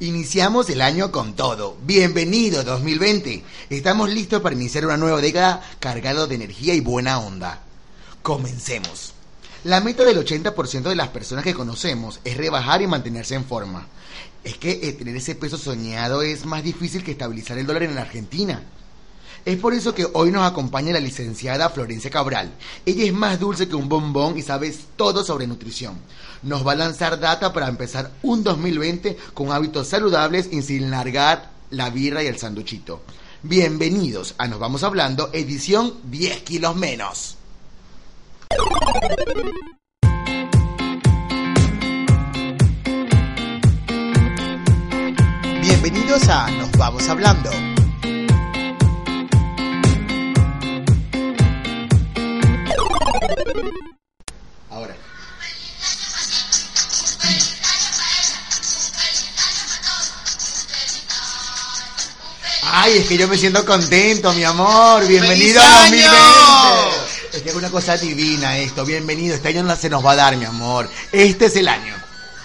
Iniciamos el año con todo. Bienvenido 2020. Estamos listos para iniciar una nueva década cargado de energía y buena onda. Comencemos. La meta del 80% de las personas que conocemos es rebajar y mantenerse en forma. Es que eh, tener ese peso soñado es más difícil que estabilizar el dólar en la Argentina. Es por eso que hoy nos acompaña la licenciada Florencia Cabral. Ella es más dulce que un bombón y sabe todo sobre nutrición. Nos va a lanzar data para empezar un 2020 con hábitos saludables y sin largar la birra y el sanduchito. Bienvenidos a Nos Vamos Hablando, edición 10 kilos menos. Bienvenidos a Nos Vamos Hablando. Ahora. Ay, es que yo me siento contento, mi amor. Bienvenido a 2020. Es que es una cosa divina esto. Bienvenido. Este año no se nos va a dar, mi amor. Este es el año.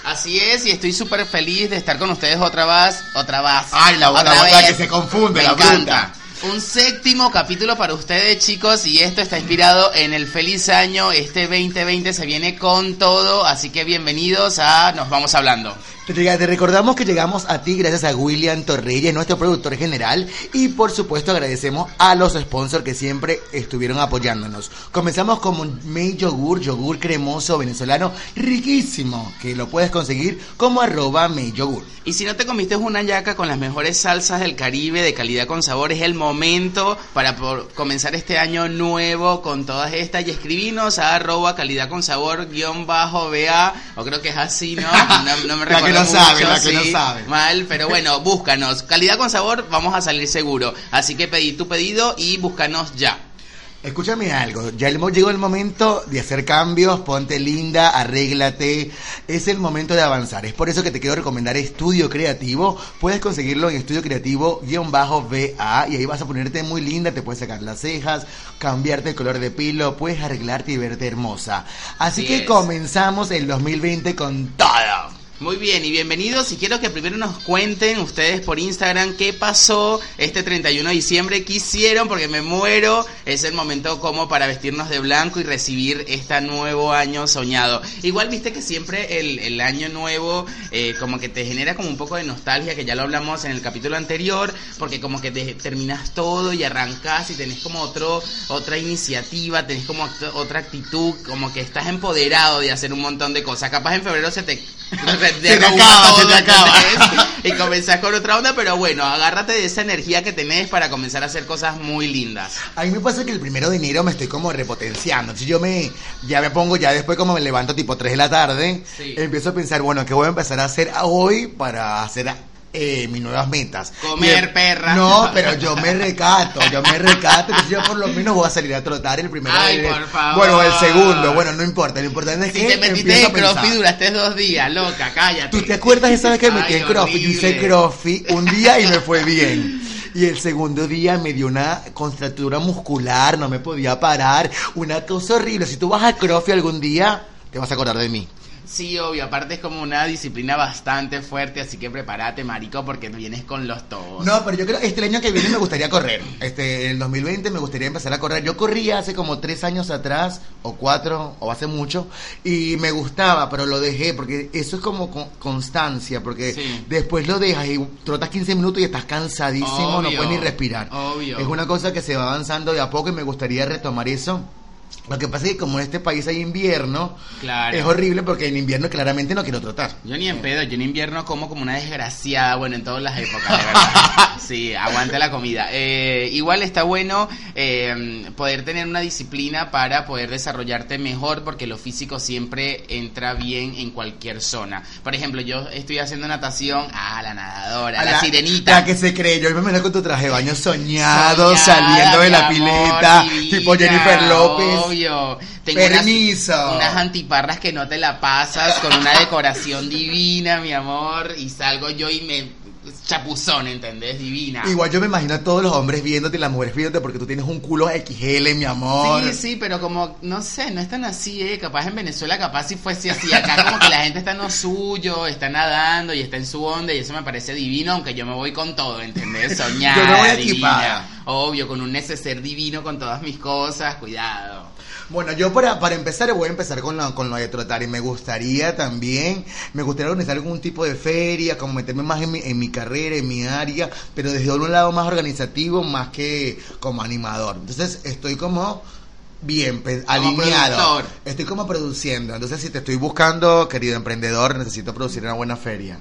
Así es, y estoy súper feliz de estar con ustedes otra vez, otra vez. Ay, la otra otra que se confunde, Me la encanta. bruta. Un séptimo capítulo para ustedes, chicos, y esto está inspirado en el feliz año. Este 2020 se viene con todo, así que bienvenidos a Nos Vamos Hablando. Te, recordamos que llegamos a ti gracias a William Torreyes, nuestro productor general, y por supuesto agradecemos a los sponsors que siempre estuvieron apoyándonos. Comenzamos con un May Yogur, yogur cremoso venezolano riquísimo, que lo puedes conseguir como arroba May Yogur. Y si no te comiste una yaca con las mejores salsas del Caribe de calidad con sabor, es el momento para por- comenzar este año nuevo con todas estas y escribirnos a arroba calidad con sabor guion bajo BA, o creo que es así, ¿no? No, no me La que no sabe, mucho, la que no sabe. Mal, pero bueno, búscanos. Calidad con sabor, vamos a salir seguro. Así que pedí tu pedido y búscanos ya. Escúchame algo, ya llegó el momento de hacer cambios, ponte linda, arréglate, es el momento de avanzar. Es por eso que te quiero recomendar Estudio Creativo. Puedes conseguirlo en Estudio Creativo-VA y ahí vas a ponerte muy linda, te puedes sacar las cejas, cambiarte el color de pelo, puedes arreglarte y verte hermosa. Así que es. comenzamos el 2020 con todo. Muy bien, y bienvenidos. Y quiero que primero nos cuenten ustedes por Instagram qué pasó este 31 de diciembre, qué hicieron, porque me muero. Es el momento como para vestirnos de blanco y recibir este nuevo año soñado. Igual viste que siempre el, el año nuevo eh, como que te genera como un poco de nostalgia, que ya lo hablamos en el capítulo anterior, porque como que te- terminas todo y arrancas y tenés como otro, otra iniciativa, tenés como otra- actitud, como que estás empoderado de hacer un montón de cosas. Capaz en febrero se te Se te acaba, se te acaba. Y comenzás con otra onda, pero bueno, agárrate de esa energía que tenés para comenzar a hacer cosas muy lindas. A mí me pasa que el primero de enero me estoy como repotenciando. Si yo me, ya me pongo, ya después como me levanto tipo 3 de la tarde, Sí. empiezo a pensar, bueno, ¿qué voy a empezar a hacer hoy para hacer eh, mis nuevas metas? Comer, perra. No, pero yo me recato, yo me recato. Entonces yo por lo menos voy a salir a trotar el primero Ay, de por favor. Bueno, el segundo, bueno, no importa. Lo importante es Si que te metiste en crossfit duraste dos días, loca, cállate. ¿Tú te acuerdas esa vez que me metí en CrossFit? Yo hice. CrossFit un día y me fue bien. Y el segundo día me dio una contractura muscular, no me podía parar, una cosa horrible. Si tú vas a CrossFit algún día, te vas a acordar de mí. Sí, obvio, aparte es como una disciplina bastante fuerte, así que prepárate, marico, porque vienes con los tobos. No, pero yo creo este el año que viene me gustaría correr. Este, el 2020 me gustaría empezar a correr. Yo corría hace como tres años atrás, o cuatro, o hace mucho, y me gustaba, pero lo dejé, porque eso es como con- constancia, porque Sí. después lo dejas y trotas 15 minutos y estás cansadísimo, no puedes ni respirar. obvio. Es una cosa que se va avanzando de a poco y me gustaría retomar eso. Lo que pasa es que como en este país hay invierno, Claro. es horrible porque en invierno claramente no quiero trotar. Yo ni en pedo, yo en invierno como como una desgraciada, bueno, en todas las épocas, de verdad. Sí, aguante la comida. Eh, igual está bueno eh, poder tener una disciplina para poder desarrollarte mejor, porque lo físico siempre entra bien en cualquier zona. Por ejemplo, yo estoy haciendo natación, ah, la nadadora, A la, sirenita. La que se cree, yo me con tu traje de baño soñado, Soñada, saliendo de la amor, pileta, divina, tipo Jennifer López. Obvio. Tengo unas- Permiso. Unas, antiparras que no te la pasas con una decoración divina, mi amor. Y salgo yo y me. Chapuzón, ¿entendés? Divina. Igual yo me imagino a todos los hombres viéndote y las mujeres viéndote porque tú tienes un culo XL, mi amor. Sí, sí, pero como, no sé, no es tan así, ¿eh? Capaz en Venezuela, capaz si fuese así. Acá como que la gente está en lo suyo, está nadando y está en su onda y eso me parece divino, aunque yo me voy con todo, ¿entendés? Soñar, Yo me voy divina. Obvio, con un neceser divino con todas mis cosas, cuidado. Bueno, yo para, para empezar voy a empezar con lo, con lo de trotar y me gustaría también, me gustaría organizar algún tipo de feria, como meterme más en mi, en mi carrera, en mi área, pero desde un lado más organizativo, más que como animador. Entonces estoy como bien pe- alineado. productor. Estoy como produciendo. Entonces si te estoy buscando, querido emprendedor, necesito producir una buena feria.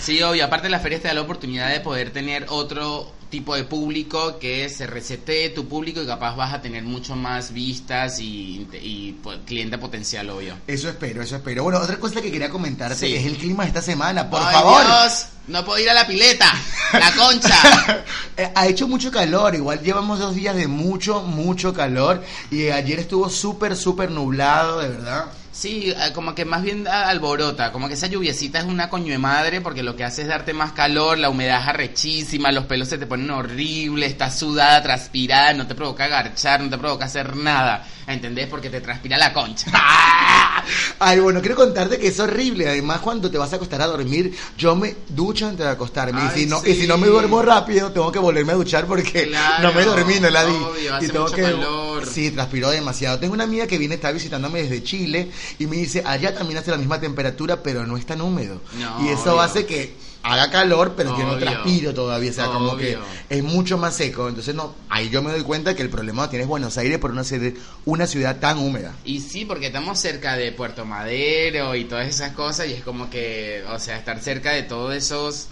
Sí, obvio, aparte la feria te da la oportunidad de poder tener otro tipo de público que se resetee tu público y capaz vas a tener mucho más vistas y, y, pues, cliente potencial, obvio. Eso espero, eso espero. Bueno, otra cosa que quería comentarte Sí. es el clima de esta semana, por Ay, favor. Dios, no puedo ir a la pileta, la concha. Eh, ha hecho mucho calor, igual llevamos dos días de mucho, mucho calor y ayer estuvo súper, súper nublado, de verdad. Sí, eh, como que más bien a- alborota, como que esa lluviecita es una coño de madre porque lo que hace es darte más calor, la humedad es arrechísima, los pelos se te ponen horribles, estás sudada, transpirada, no te provoca garchar, no te provoca hacer nada, ¿entendés? Porque te transpira la concha. Ay, bueno, quiero contarte que es horrible. Además, cuando te vas a acostar a dormir, yo me ducho antes de acostarme. y, si no, sí. y si no me duermo rápido, tengo que volverme a duchar porque Claro, no me dormí, no la di. obvio, hace y tengo mucho que. calor. Sí, transpiró demasiado. Tengo una amiga que viene, está visitándome desde Chile y me dice, allá también hace la misma temperatura, pero no es tan húmedo. No, y eso obvio. hace que haga calor, pero yo no Obvio. transpiro todavía. O sea, como que Obvio. es mucho más seco. Entonces, no, ahí yo me doy cuenta que el problema lo tienes Buenos Aires por una, ciudad- una ciudad tan húmeda. Y sí, porque estamos cerca de Puerto Madero y todas esas cosas y es como que, o sea, estar cerca de todos esos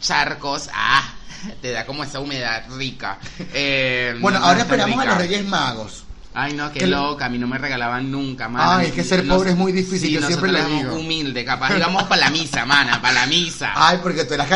charcos, ah, te da como esa humedad rica. Eh, Bueno, no ahora esperamos a los Reyes Magos. Ay, no, qué loca, a mí no me regalaban nunca, mana. Ay, es que ser pobre es muy difícil, yo siempre le digo. humilde, capaz íbamos para la misa, mana, para la misa. Ay, porque tú eras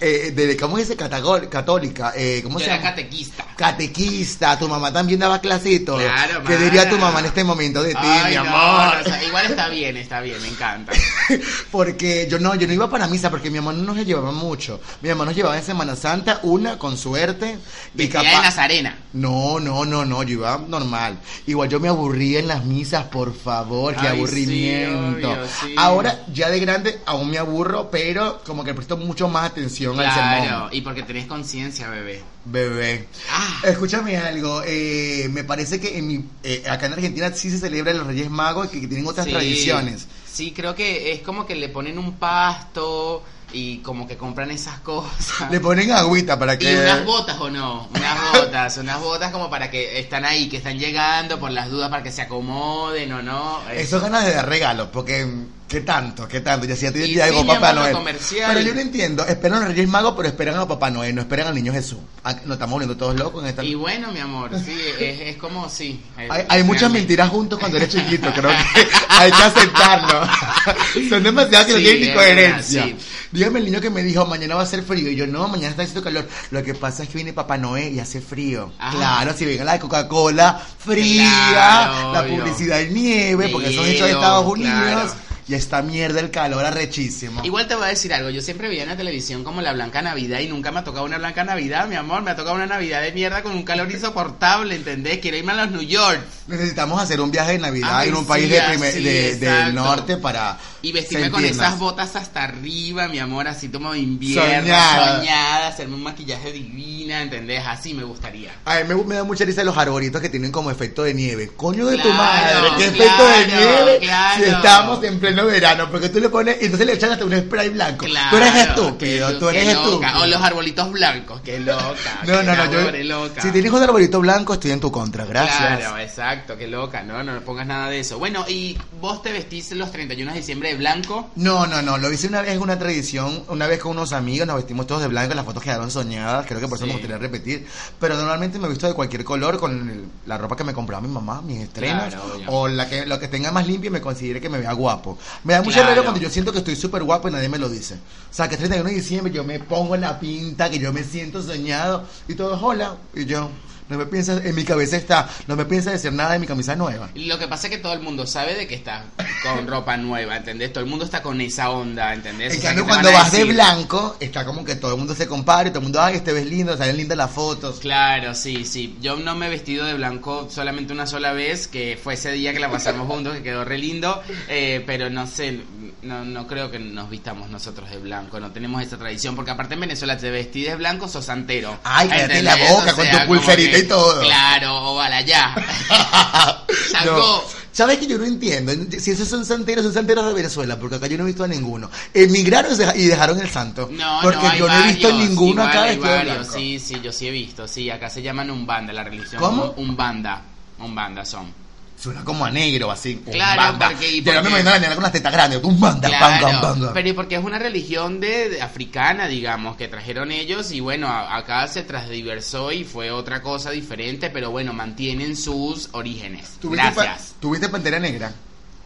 eh, de, ¿cómo es católica? Eh, ¿Cómo se era llama? catequista. Catequista, tu mamá también daba clasitos. Claro, ¿Qué diría tu mamá en este momento de ti, mi amor? igual está bien, está bien, me encanta. porque yo no, yo no iba para misa porque mi mamá no nos llevaba mucho. Mi mamá nos llevaba en Semana Santa, una con suerte. Y capaz. Nazarena. No, no, no, no, yo iba normal. Igual yo me aburría en las misas, por favor, qué Ay, aburrimiento. sí, obvio, sí. Ahora, ya de grande, aún me aburro, pero como que presto mucho más atención al Claro, sermón. y porque tenés conciencia, bebé. Bebé. Ah. Escúchame algo, eh, me parece que en mi, eh, acá en Argentina sí se celebran los Reyes Magos y que tienen otras Sí. tradiciones. Sí, creo que es como que le ponen un pasto y como que compran esas cosas. Le ponen agüita para que... Y unas botas o no, unas botas, unas botas como para que están ahí, que están llegando por las dudas para que se acomoden o no. Eso ganas de dar regalos, porque ¿qué tanto? ¿Qué tanto? Ya si ya sí, llegó mi Papá Noel. comercial. Pero yo no entiendo, esperan a los Reyes Magos, pero esperan a Papá Noel, no esperan al Niño Jesús. Ah, Nos estamos volviendo todos locos en esta... Y bueno, mi amor, sí, es, es como sí. es- Hay, hay muchas mentiras juntos cuando eres chiquito, creo que hay que aceptarlo. Son demasiadas que no tienen ni coherencia. sí. Dígame el niño que me dijo, mañana va a ser frío. Y yo, no, mañana está haciendo calor. Lo que pasa es que viene Papá Noel y hace frío. Ah. Claro, si venga la de Coca-Cola fría, Claro, la publicidad de nieve, porque son hechos de Estados Unidos. claro. Y esta mierda, el calor arrechísimo. Igual te voy a decir algo, yo siempre veía en la televisión como la Blanca Navidad y nunca me ha tocado una Blanca Navidad, mi amor, me ha tocado una Navidad de mierda con un calor insoportable, ¿entendés? Quiero irme a los New York Necesitamos hacer un viaje de Navidad en un sí, país de de- del norte para y vestirme con esas botas hasta arriba, mi amor, así como de invierno, Soñada. soñada, hacerme un maquillaje divina, ¿entendés? Así me gustaría. A mí me, me da mucha risa los arbolitos que tienen como efecto de nieve. Coño de tu madre, qué claro, efecto de nieve claro. si estamos en pleno verano. Porque tú le pones, y entonces le echan hasta un spray blanco. Claro, tú eres estúpido, tú eres estúpido. O los arbolitos blancos, qué loca. No, no, qué no, yo, amor, qué loca. si tienes un arbolito blanco estoy en tu contra, gracias. Claro, exacto, qué loca, no, no pongas nada de eso. Bueno, ¿y vos te vestís los 31 de diciembre de blanco? No, no, no, lo hice una vez, una tradición, una vez con unos amigos, nos vestimos todos de blanco, las fotos quedaron soñadas, creo que por eso Sí. me gustaría repetir, pero normalmente me visto de cualquier color con el- la ropa que me compraba mi mamá, mis estrenos, Claro, o la que, lo que tenga más limpio y me considere que me vea guapo. Me da mucha Claro. rabia cuando yo siento que estoy súper guapo y nadie me lo dice. O sea, que es 31 de diciembre yo me pongo la pinta, que yo me siento soñado, y todos, hola, y yo... No me piensas, en mi cabeza está, no me piensas decir nada de mi camisa nueva. Lo que pasa es que todo el mundo sabe de que estás con ropa nueva, ¿entendés? Todo el mundo está con esa onda, ¿entendés? En O sea, cambio, ¿qué te cuando vas de blanco, está como que todo el mundo se compara y todo el mundo, ay, este ves lindo, salen lindas las fotos. Claro, sí, sí. Yo no me he vestido de blanco solamente una sola vez, que fue ese día que la pasamos juntos, que quedó re lindo, eh, pero no sé, no, no creo que nos vistamos nosotros de blanco, no tenemos esa tradición, porque aparte en Venezuela te vestís de blanco, sos santero. Ay, cállate la boca O con tu pulserita y todo. Claro, o ya. Sacó. No. ¿Sabes que yo no entiendo? Si esos son santeros, son santeros de Venezuela, porque acá yo no he visto a ninguno. Emigraron y dejaron el santo. No, porque no, yo no he visto varios, ninguno igual acá hay varios. Sí, sí, yo sí he visto, sí, acá se llaman umbanda, la religión. ¿Cómo? Umbanda, umbanda son. Suena como a negro, así. Claro, banda. porque- imagino a la nena con las tetas grandes. Un banda, Claro, banga. pero y porque es una religión de, de africana, digamos, que trajeron ellos y bueno, a- acá se transdiversó y fue otra cosa diferente, pero bueno, mantienen sus orígenes. ¿Tuviste, pa- Gracias. ¿Tuviste Pantera Negra?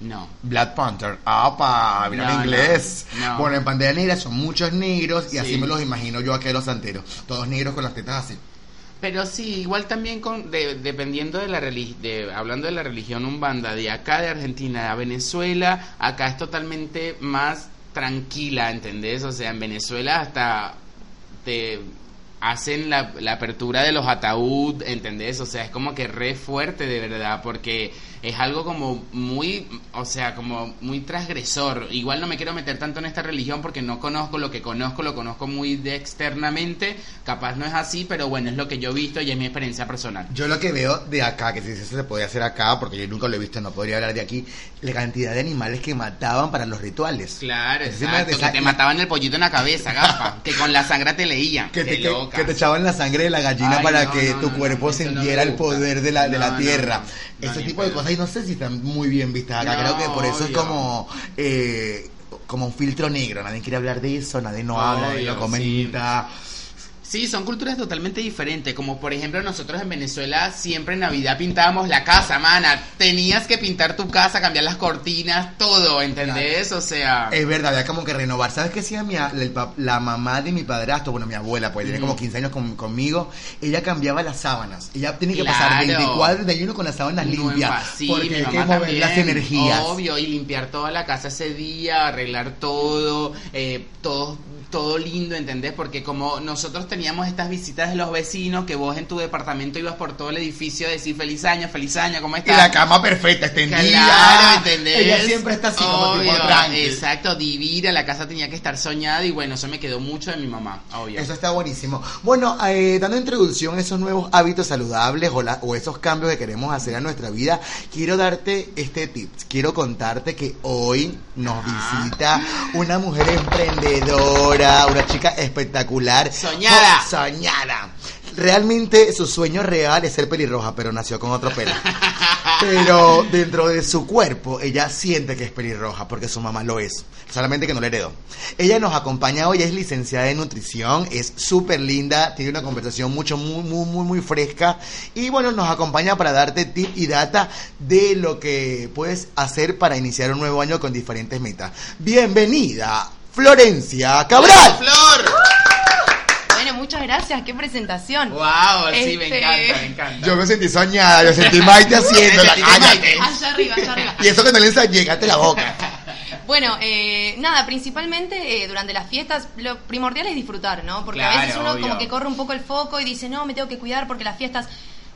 No. Black Panther. Ah, pa, mira No, en inglés. no, no. Bueno, en Pantera Negra son muchos negros y así Sí. me los imagino yo aquí los santeros. Todos negros con las tetas así. Pero sí, igual también con de- dependiendo de la religión, de, hablando de la religión umbanda de acá de Argentina a Venezuela, acá es totalmente más tranquila, ¿entendés? O sea, en Venezuela hasta te hacen la, la apertura de los ataúd, ¿entendés? O sea, es como que re fuerte de verdad, porque es algo como muy, o sea, como muy transgresor. Igual no me quiero meter tanto en esta religión porque no conozco lo que conozco, lo conozco muy de externamente, capaz no es así, pero bueno, es lo que yo he visto y es mi experiencia personal. Yo lo que veo de acá, que si eso se podía hacer acá, porque yo nunca lo he visto, no podría hablar de aquí, la cantidad de animales que mataban para los rituales. Claro, exacto, que te mataban el pollito en la cabeza, gafa, que con la sangre te leían. Que te, que, que te echaban la sangre de la gallina Ay, para no, que no, tu no, cuerpo sintiera el poder de la, de la tierra. Ese tipo de cosas, y no sé si están muy bien vistas acá. Creo que por eso es como, eh, como un filtro negro. Nadie quiere hablar de eso, nadie no habla, nadie lo comenta. Sí, son culturas totalmente diferentes. Como por ejemplo nosotros en Venezuela siempre en Navidad pintábamos la casa, mana. Tenías que pintar tu casa, cambiar las cortinas, todo, ¿entendés? O sea... Es verdad, había como que renovar. ¿Sabes qué hacía mi, a- el pa- la mamá de mi padrastro? Bueno, mi abuela, pues tiene Ujú. como 15 años con- conmigo. Ella cambiaba las sábanas. Ella tenía que pasar Claro. 24, 31 con las sábanas No, limpias. Sí, porque hay que mover las energías. Obvio, y limpiar toda la casa ese día, arreglar todo, eh, todo, todo lindo, ¿entendés? Porque como nosotros teníamos estas visitas de los vecinos, que vos en tu departamento ibas por todo el edificio a decir feliz año, feliz año, ¿cómo Y estás? la cama perfecta, extendida. Claro, ¿entendés? Ella siempre está así como tipo Obvio. Exacto, divina, la casa tenía que estar soñada y bueno, eso me quedó mucho de mi mamá, obvio. Eso está buenísimo. Bueno, eh, dando introducción a esos nuevos hábitos saludables o, la- o esos cambios que queremos hacer a nuestra vida, quiero darte este tip. Quiero contarte que hoy nos Ajá. visita una mujer emprendedora, una chica espectacular. Soñada. Oh, soñada. Realmente su sueño real es ser pelirroja, pero nació con otro pelo. Pero dentro de su cuerpo, ella siente que es pelirroja porque su mamá lo es, solamente que no lo heredó. Ella nos acompaña hoy, es licenciada en nutrición, es súper linda, tiene una conversación mucho, muy, muy, muy, muy fresca. Y bueno, nos acompaña para darte tip y data de lo que puedes hacer para iniciar un nuevo año con diferentes metas. Bienvenida, Florencia Cabral. ¡Flor! Bueno, muchas gracias, qué presentación. ¡Wow! Sí, me Este- encanta, me encanta. Yo me sentí soñada, yo sentí Maite Cállate. Maite. Allá arriba, allá arriba. Y eso que no le ensayé, cállate la boca. Bueno, eh, nada, principalmente eh, durante las fiestas lo primordial es disfrutar, ¿no? Porque a Claro, veces uno obvio. como que corre un poco el foco y dice, no, me tengo que cuidar porque las fiestas...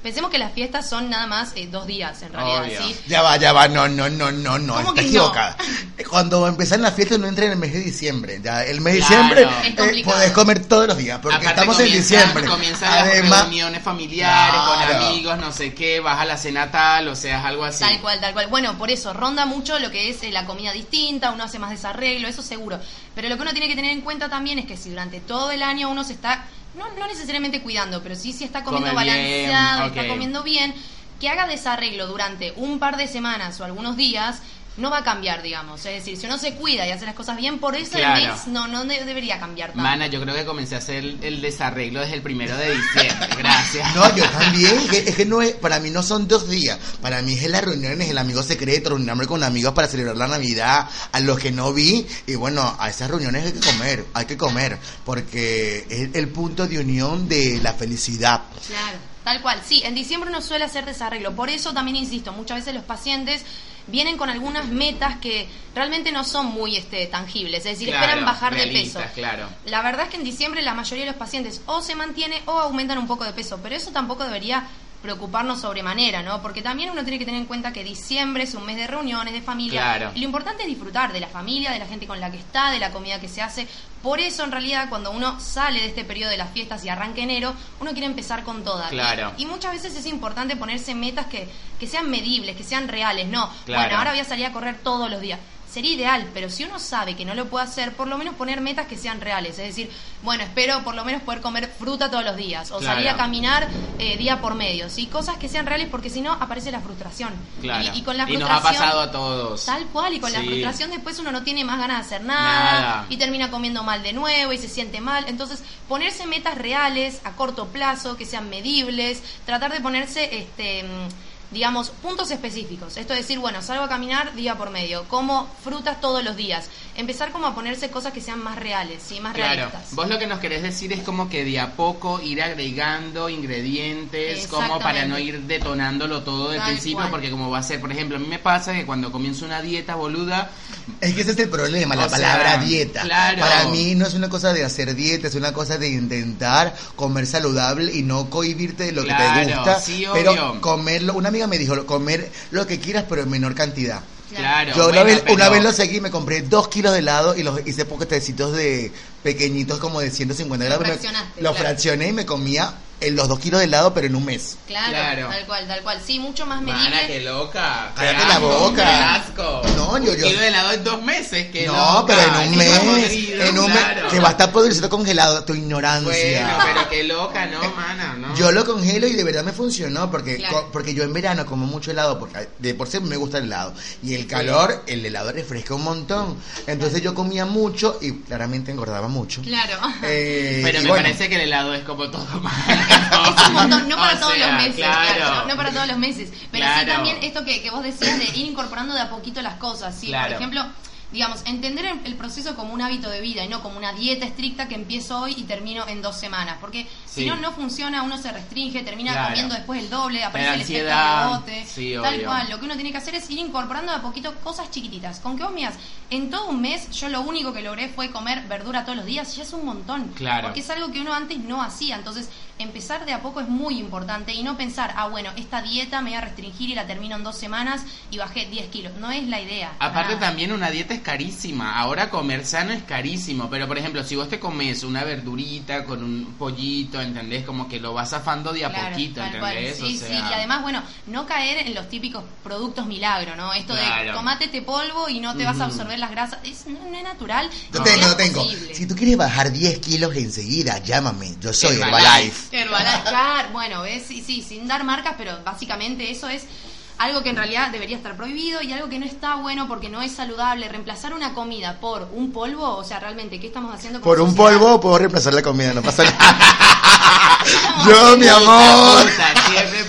Pensemos que las fiestas son nada más eh, dos días, en realidad, Obvio. ¿sí? Ya va, ya va, no, no, no, no, no, ¿Cómo está que no? equivocada. Cuando empiezan las fiestas no entra en el mes de diciembre. Ya, el mes de Claro. diciembre Es eh, complicado. podés comer todos los días, porque Aparte estamos en diciembre. Comienzan las Además, reuniones familiares, con Claro. amigos, no sé qué, vas a la cena tal, o sea, es algo así. Tal cual, tal cual. Bueno, por eso ronda mucho lo que es eh, la comida distinta, uno hace más desarreglo, eso seguro. Pero lo que uno tiene que tener en cuenta también es que si durante todo el año uno se está, no, no necesariamente cuidando, pero sí si está comiendo Come bien, balanceado, está comiendo bien, que haga desarreglo durante un par de semanas o algunos días, no va a cambiar, digamos. Es decir, si uno se cuida y hace las cosas bien, por eso Claro. el mes no, no de- debería cambiar tanto. Mana, yo creo que comencé a hacer el, el desarreglo desde el primero de diciembre. Gracias. No, yo también. Es que, es que no es, para mí no son dos días. Para mí es la reunión, es el amigo secreto, reunirme con amigos para celebrar la Navidad, a los que no vi. Y bueno, a esas reuniones hay que comer, hay que comer, porque es el punto de unión de la felicidad. Claro, tal cual. Sí, en diciembre uno suele hacer desarreglo. Por eso también insisto, muchas veces los pacientes vienen con algunas metas que realmente no son muy este, tangibles. Es decir, Claro, esperan bajar de peso. claro. La verdad es que en diciembre la mayoría de los pacientes o se mantiene o aumentan un poco de peso, pero eso tampoco debería preocuparnos sobremanera, ¿no? Porque también uno tiene que tener en cuenta que diciembre es un mes de reuniones, de familia. Claro. Y lo importante es disfrutar de la familia, de la gente con la que está, de la comida que se hace. Por eso, en realidad, cuando uno sale de este periodo de las fiestas y arranca enero, uno quiere empezar con todas. Claro. Y, y muchas veces es importante ponerse metas que, que sean medibles, que sean reales, ¿no? Claro. Bueno, ahora voy a salir a correr todos los días. Sería ideal, pero si uno sabe que no lo puede hacer, por lo menos poner metas que sean reales. Es decir, bueno, espero por lo menos poder comer fruta todos los días o Claro. salir a caminar eh, día por medio, ¿sí? Cosas que sean reales porque si no aparece la frustración. Claro. Y, y con la nos frustración... ha pasado a todos. Tal cual, y con la frustración después uno no tiene más ganas de hacer nada, Nada. y termina comiendo mal de nuevo y se siente mal. Entonces, ponerse metas reales a corto plazo, que sean medibles, tratar de ponerse, este, mm, digamos, puntos específicos. Esto es decir, bueno, salgo a caminar día por medio, como frutas todos los días. Empezar como a ponerse cosas que sean más reales, ¿sí? más Claro, realistas. vos lo que nos querés decir es como que de a poco ir agregando ingredientes, como para no ir detonándolo todo del Tal principio, cual. porque como va a ser, por ejemplo, a mí me pasa que cuando comienzo una dieta boluda, Es que ese es el problema, la sea, palabra dieta. claro. Para mí no es una cosa de hacer dieta, es una cosa de intentar comer saludable y no cohibirte de lo que te gusta. sí, pero obvio. comerlo, una amiga me dijo, comer lo que quieras pero en menor cantidad. claro. Yo una, vez, una pero- vez lo seguí, me compré dos kilos de helado y los hice poquetecitos de pequeñitos como de 150 gramos. fraccionaste, Lo claro. fraccioné y me comía en los dos kilos de helado pero en un mes. Claro, Claro. tal cual, tal cual. Sí, mucho más medible. Mana, qué loca. Cállate qué la asco, boca. qué asco. No, yo- yo- Kilo de helado en dos meses, que no, pero en un mes, en un mes, que va a estar podrido congelado, tu ignorancia. Bueno, pero qué loca, no, mana, no. Yo lo congelo y de verdad me funcionó porque Claro. co- porque yo en verano como mucho helado porque de por sí me gusta el helado y el calor el helado refresca un montón entonces yo comía mucho y claramente engordaba mucho Claro. Eh, Pero y me bueno, parece que el helado es como todo mal. Es un montón, no para O todos sea, los meses, Claro. claro, no, para todos los meses. Pero sí también esto que, que vos decías de ir incorporando de a poquito las cosas, ¿sí? Por ejemplo, digamos, entender el, proceso como un hábito de vida y no como una dieta estricta que empiezo hoy y termino en dos semanas. Porque Sí. si no, no funciona, uno se restringe, termina Claro. comiendo después el doble, aparece el efecto rebote. sí, tal obvio. cual. Lo que uno tiene que hacer es ir incorporando de a poquito cosas chiquititas. Con que vos miras, en todo un mes yo lo único que logré fue comer verdura todos los días, ya es un montón. Claro. Porque es algo que uno antes no hacía. Entonces, empezar de a poco es muy importante y no pensar, ah, bueno, esta dieta me voy a restringir y la termino en dos semanas y bajé 10 kilos. No es la idea. Aparte Nada. también una dieta es carísima. Ahora comer sano es carísimo. Pero por ejemplo, si vos te comes una verdurita con un pollito, ¿entendés? Como que lo vas zafando de a Claro, poquito. ¿entendés? Sí, o sea, sí, y además, bueno, no caer en los típicos productos milagro, ¿no? Esto de tomate este polvo y no te vas a absorber las grasas. Es, no, no es natural. yo no tengo, yo tengo. posible. Si tú quieres bajar 10 kilos enseguida, llámame. Yo soy Herbalife. Herbalife. Herbalife, claro, bueno, ves, sí, sí, sin dar marcas, pero básicamente eso es algo que en realidad debería estar prohibido y algo que no está bueno porque no es saludable. Reemplazar una comida por un polvo, o sea, realmente, ¿qué estamos haciendo? Por un polvo puedo reemplazar la comida, no pasa nada. Yo, mi amor.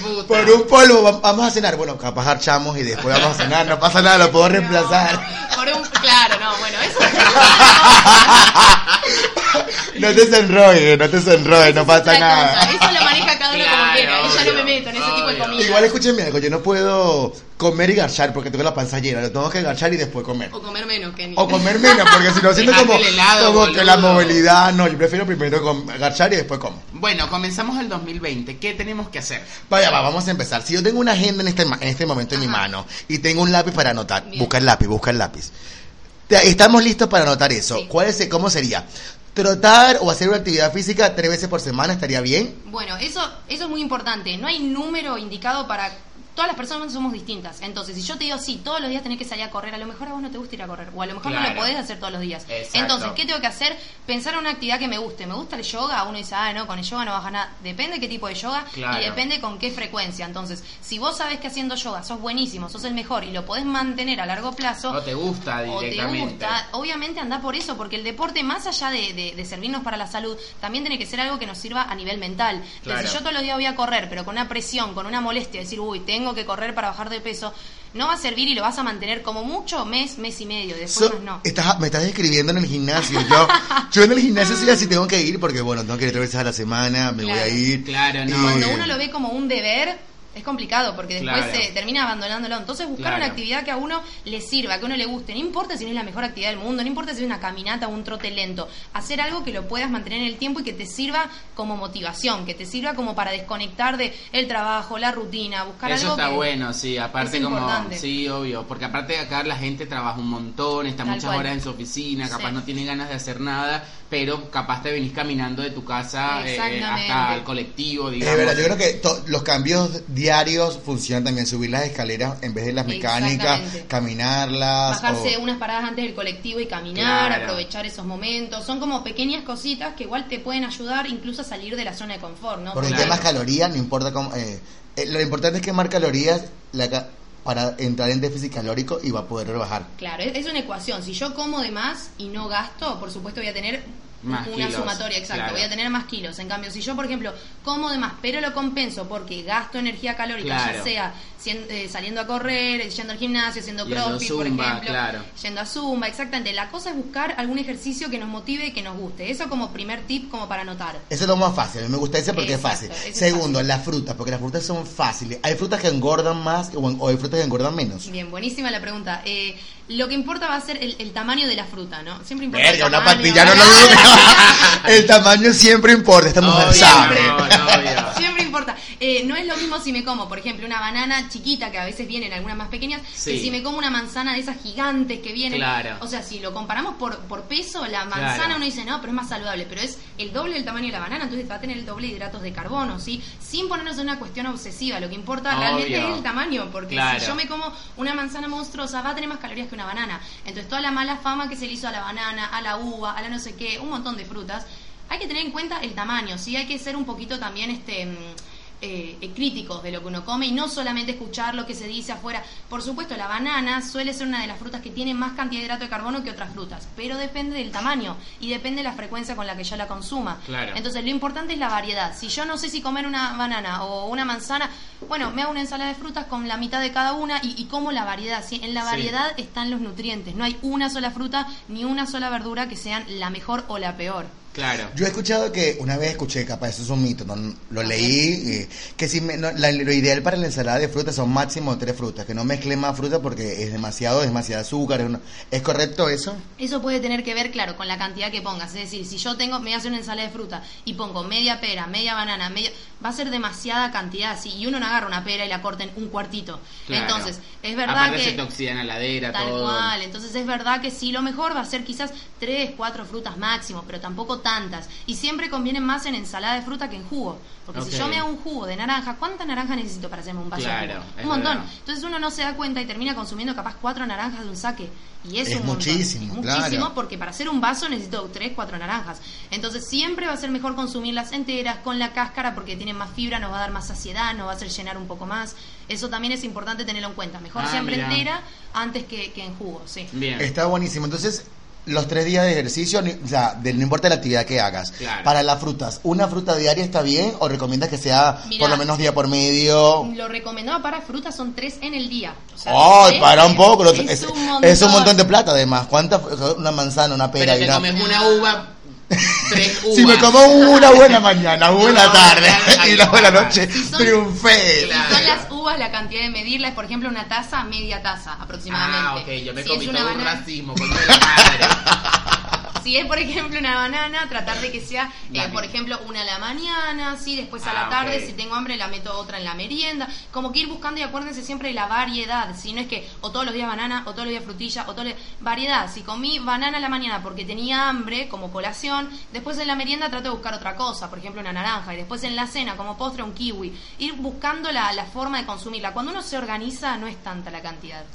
puta. Por un polvo va- vamos a cenar. Bueno, capaz archamos y después vamos a cenar. No pasa nada, lo puedo reemplazar. Por un, claro, no, bueno, eso. No te desenrolles, no te desenrolles, no pasa nada. Eso lo maneja cada uno como quiera. Yo ya no me meto en ese tipo de comida. Igual escúchenme algo, yo no puedo comer y garchar porque tengo la panza llena. Lo tengo que garchar y después comer. O comer menos que ni. O comer menos, porque si no siento como, el helado, como que la movilidad. No, yo prefiero primero garchar y después como. Bueno, comenzamos el 2020. ¿Qué tenemos que hacer? Vaya, va, vamos a empezar. Si yo tengo una agenda en este, ma- en este momento en mi mano y tengo un lápiz para anotar, Bien. busca el lápiz, busca el lápiz. Estamos listos para anotar eso. Sí. ¿Cuál es, ¿Cómo sería? Trotar o hacer una actividad física tres veces por semana estaría bien. Bueno, eso, eso es muy importante. No hay número indicado para. Todas las personas somos distintas. Entonces, si yo te digo, sí, todos los días tenés que salir a correr, a lo mejor a vos no te gusta ir a correr. O a lo mejor no lo podés hacer todos los días. Exacto. Entonces, ¿qué tengo que hacer? Pensar en una actividad que me guste. ¿Me gusta el yoga? Uno dice, ah, no, con el yoga no baja nada. Depende qué tipo de yoga Claro. y depende con qué frecuencia. Entonces, si vos sabés que haciendo yoga sos buenísimo, sos el mejor y lo podés mantener a largo plazo, ¿O te gusta o te directamente? gusta, obviamente anda por eso, porque el deporte, más allá de, de- de servirnos para la salud, también tiene que ser algo que nos sirva a nivel mental. Entonces, si yo todos los días voy a correr, pero con una presión, con una molestia, decir, uy, tengo que correr para bajar de peso, no va a servir y lo vas a mantener como mucho mes, mes y medio, después So- no. estás- me estás describiendo en el gimnasio. Yo, yo en el gimnasio sí así tengo que ir porque, bueno, tengo que ir tres veces a la semana, me voy a ir. Claro, no. Y- Cuando uno lo ve como un deber, es complicado porque después Claro. se termina abandonándolo. Entonces buscar Claro. una actividad que a uno le sirva, que a uno le guste. No importa si no es la mejor actividad del mundo, no importa si es una caminata o un trote lento. Hacer algo que lo puedas mantener en el tiempo y que te sirva como motivación, que te sirva como para desconectar de el trabajo, la rutina, buscar Eso algo está que- bueno, sí, aparte como, importante. sí, obvio, porque aparte acá la gente trabaja un montón, está Tal muchas cual. horas en su oficina, capaz Sí. no tiene ganas de hacer nada, pero capaz te venís caminando de tu casa eh, Exactamente. hasta el colectivo, digamos. Es verdad, yo creo que los cambios diarios funcionan también. Subir las escaleras en vez de las mecánicas, caminarlas. Bajarse o- unas paradas antes del colectivo y caminar, Claro. aprovechar esos momentos. Son como pequeñas cositas que igual te pueden ayudar incluso a salir de la zona de confort, ¿no? Porque Claro. quemas calorías, no importa cómo. eh, eh, lo importante es quemar calorías la para entrar en déficit calórico y va a poder rebajar. Claro, es, una ecuación. Si yo como de más y no gasto, por supuesto voy a tener Más una kilos, sumatoria, exacto. claro. Voy a tener más kilos. En cambio, si yo, por ejemplo, como de más, pero lo compenso porque gasto energía calórica, Claro. ya sea sien- eh, saliendo a correr, yendo al gimnasio, haciendo crossfit, por ejemplo, claro. yendo a zumba, exactamente. La cosa es buscar algún ejercicio que nos motive y que nos guste. Eso como primer tip, como para anotar. Eso es lo más fácil. A mí me gusta ese porque Exacto, es fácil. es Segundo, las frutas, porque las frutas son fáciles. Hay frutas que engordan más o, o hay frutas que engordan menos. Bien, buenísima la pregunta. Eh, lo que importa va a ser el, el tamaño de la fruta, ¿no? Siempre importa. Verga, el una tamaño. pastilla, no lo. El tamaño siempre importa. Esta mujer Obvio, sabe. amor, obvio. Siempre importa. Eh, no es lo mismo si me como, por ejemplo, una banana chiquita, que a veces vienen algunas más pequeñas, Sí. que si me como una manzana de esas gigantes que vienen. Claro. O sea, si lo comparamos por, por peso, la manzana Claro. uno dice, no, pero es más saludable, pero es el doble del tamaño de la banana, entonces va a tener el doble de hidratos de carbono, ¿sí? Sin ponernos en una cuestión obsesiva, lo que importa Obvio. realmente es el tamaño, porque Claro. si yo me como una manzana monstruosa, va a tener más calorías que una banana. Entonces, toda la mala fama que se le hizo a la banana, a la uva, a la no sé qué, un montón de frutas, hay que tener en cuenta el tamaño, ¿sí? Hay que ser un poquito también este. mm, eh, eh, críticos de lo que uno come y no solamente escuchar lo que se dice afuera. Por supuesto, la banana suele ser una de las frutas que tiene más cantidad de hidrato de carbono que otras frutas, pero depende del tamaño y depende de la frecuencia con la que yo la consuma. Claro. Entonces, lo importante es la variedad. Si yo no sé si comer una banana o una manzana, bueno, me hago una ensalada de frutas con la mitad de cada una y, y como la variedad. ¿sí? En la Sí. variedad están los nutrientes. No hay una sola fruta ni una sola verdura que sean la mejor o la peor. Claro. Yo he escuchado que, una vez escuché, capaz eso es un mito, no, lo leí, eh, que si me- no, la- lo ideal para la ensalada de frutas son máximo tres frutas, que no mezclen más fruta porque es demasiado, es demasiado azúcar. ¿Es, una- ¿es correcto eso? Eso puede tener que ver, claro, con la cantidad que pongas. Es decir, si yo tengo, me voy a hacer una ensalada de fruta y pongo media pera, media banana, media, va a ser demasiada cantidad, ¿sí? Y uno no agarra una pera y la corta en un cuartito. Claro. Entonces, es verdad Aparte que... se te oxida en la ladera, Tal todo. cual, entonces es verdad que sí, lo mejor va a ser quizás tres, cuatro frutas máximo, pero tampoco tantas. Y siempre conviene más en ensalada de fruta que en jugo. Porque si yo me hago un jugo de naranja, ¿cuánta naranja necesito para hacerme un vaso Claro, de jugo? Un montón. verdad. Entonces uno no se da cuenta y termina consumiendo capaz cuatro naranjas de un saque. Y es, Es un montón. muchísimo, Es claro. muchísimo porque para hacer un vaso necesito tres, cuatro naranjas. Entonces siempre va a ser mejor consumirlas enteras con la cáscara porque tienen más fibra, nos va a dar más saciedad, nos va a hacer llenar un poco más. Eso también es importante tenerlo en cuenta. Mejor Ah, siempre mira. entera antes que, que en jugo, sí. Bien. Está buenísimo. Entonces, los tres días de ejercicio, ni- o sea, de- no importa la actividad que hagas. Claro. Para las frutas, ¿una fruta diaria está bien o recomiendas que sea por lo menos día por medio? Lo recomendado para frutas son tres en el día. O sea, ¡Ay, tres para un poco! Es, es, un montón. es un montón de plata además. ¿Cuánta? Una manzana, una pera Pero y te una... comes una uva, tres uvas. Si me como una buena mañana, buena No, tarde y una buena noche, Si son- triunfé. Si Claro. son las uvas, la cantidad de medirla es, por ejemplo, una taza, media taza aproximadamente. Ah, ok, yo me si comí todo un banana, racimo, coño de la madre. Si es, por ejemplo, una banana, tratar de que sea, eh, por ejemplo, una a la mañana, sí, después a la Ah, tarde, ok. si tengo hambre la meto otra en la merienda, como que ir buscando y acuérdense siempre de la variedad, si no es que o todos los días banana, o todos los días frutilla, o todos los variedad, si comí banana a la mañana porque tenía hambre como colación, después en la merienda trato de buscar otra cosa, por ejemplo una naranja, y después en la cena como postre un kiwi, ir buscando la, la forma de consumirla. Cuando uno se organiza no es tanta la cantidad.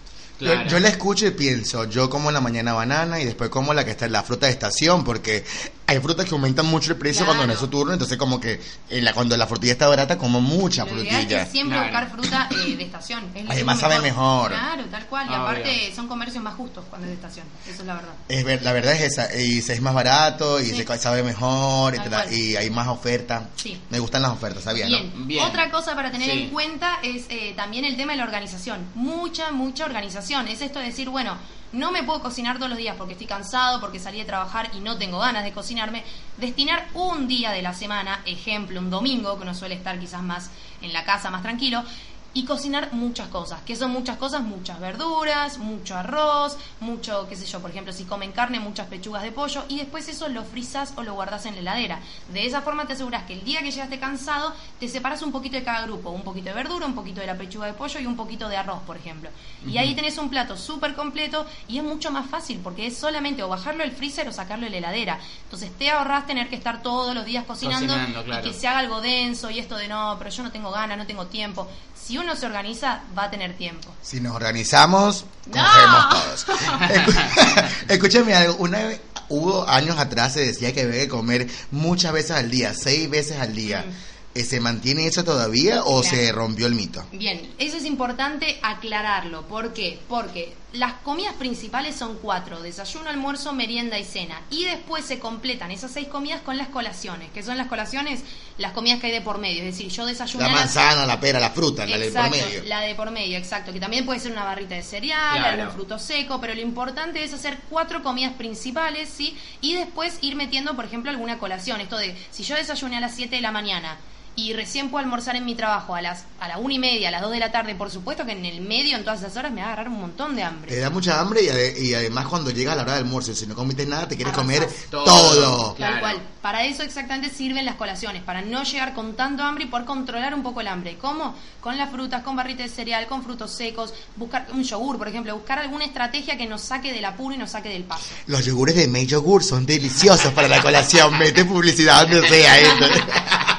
Claro. Yo, yo la escucho y pienso, yo como en la mañana banana y después como la que está en la fruta de estación, porque hay frutas que aumentan mucho el precio Claro. cuando no es su turno, entonces como que en la, cuando la frutilla está barata como mucha frutilla. es siempre Claro. buscar fruta eh, de estación. Es Además sabe mejor. Claro, tal cual. Y Obvio. aparte son comercios más justos cuando es de estación. Eso es la verdad. Es ver- la verdad es esa, y se es más barato y Sí. se sabe mejor y, y hay más ofertas. Sí. Me gustan las ofertas, ¿sabía? Bien. no? Bien. Otra cosa para tener Sí. en cuenta es eh, también el tema de la organización. Mucha, mucha organización. Es esto de decir, bueno, no me puedo cocinar todos los días porque estoy cansado, porque salí de trabajar y no tengo ganas de cocinarme, destinar un día de la semana, ejemplo, un domingo, que uno suele estar quizás más en la casa, más tranquilo, y cocinar muchas cosas. que son muchas cosas? Muchas verduras, mucho arroz, mucho, qué sé yo, por ejemplo, si comen carne, muchas pechugas de pollo y después eso lo frizas o lo guardas en la heladera. De esa forma te aseguras que el día que llegaste cansado, te separas un poquito de cada grupo, un poquito de verdura, un poquito de la pechuga de pollo y un poquito de arroz, por ejemplo. Y ahí tenés un plato súper completo y es mucho más fácil porque es solamente o bajarlo del freezer o sacarlo de la heladera. Entonces te ahorras tener que estar todos los días cocinando, y que se haga algo denso y esto de no, pero yo no tengo ganas, no tengo tiempo si uno se organiza, va a tener tiempo. Si nos organizamos, cogemos todos. Escúchame algo, una vez, hubo años atrás se decía que había que comer muchas veces al día, seis veces al día. Mm. ¿Se mantiene eso todavía o se rompió el mito? Bien, eso es importante aclararlo. ¿Por qué? Porque las comidas principales son cuatro, desayuno, almuerzo, merienda y cena. Y después se completan esas seis comidas con las colaciones, que son las colaciones, las comidas que hay de por medio. Es decir, yo desayuno... La manzana, la pera, la fruta, la de por medio. La de por medio, exacto. Que también puede ser una barrita de cereal, algún fruto seco, pero lo importante es hacer cuatro comidas principales, ¿sí? Y después ir metiendo, por ejemplo, alguna colación. Esto de, si yo desayuné a las 7 de la mañana y recién puedo almorzar en mi trabajo a las a la una y media, a las dos de la tarde, por supuesto que en el medio, en todas esas horas, me va a agarrar un montón de hambre. Te da mucha hambre y, además cuando llega la hora del almuerzo, si no comiste nada, te quieres comer todo. Tal cual. Para eso exactamente sirven las colaciones, para no llegar con tanto hambre y poder controlar un poco el hambre. ¿Cómo? Con las frutas, con barritas de cereal, con frutos secos, buscar un yogur, por ejemplo, buscar alguna estrategia que nos saque del apuro y nos saque del paso. Los yogures de May Yogur son deliciosos para la colación. Mete publicidad donde sea esto.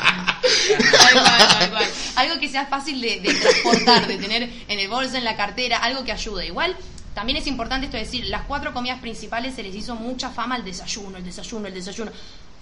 Algo que sea fácil de, de, transportar, de tener en el bolso, en la cartera, algo que ayude. Igual, también es importante esto decir, las cuatro comidas principales se les hizo mucha fama al desayuno, el desayuno, el desayuno.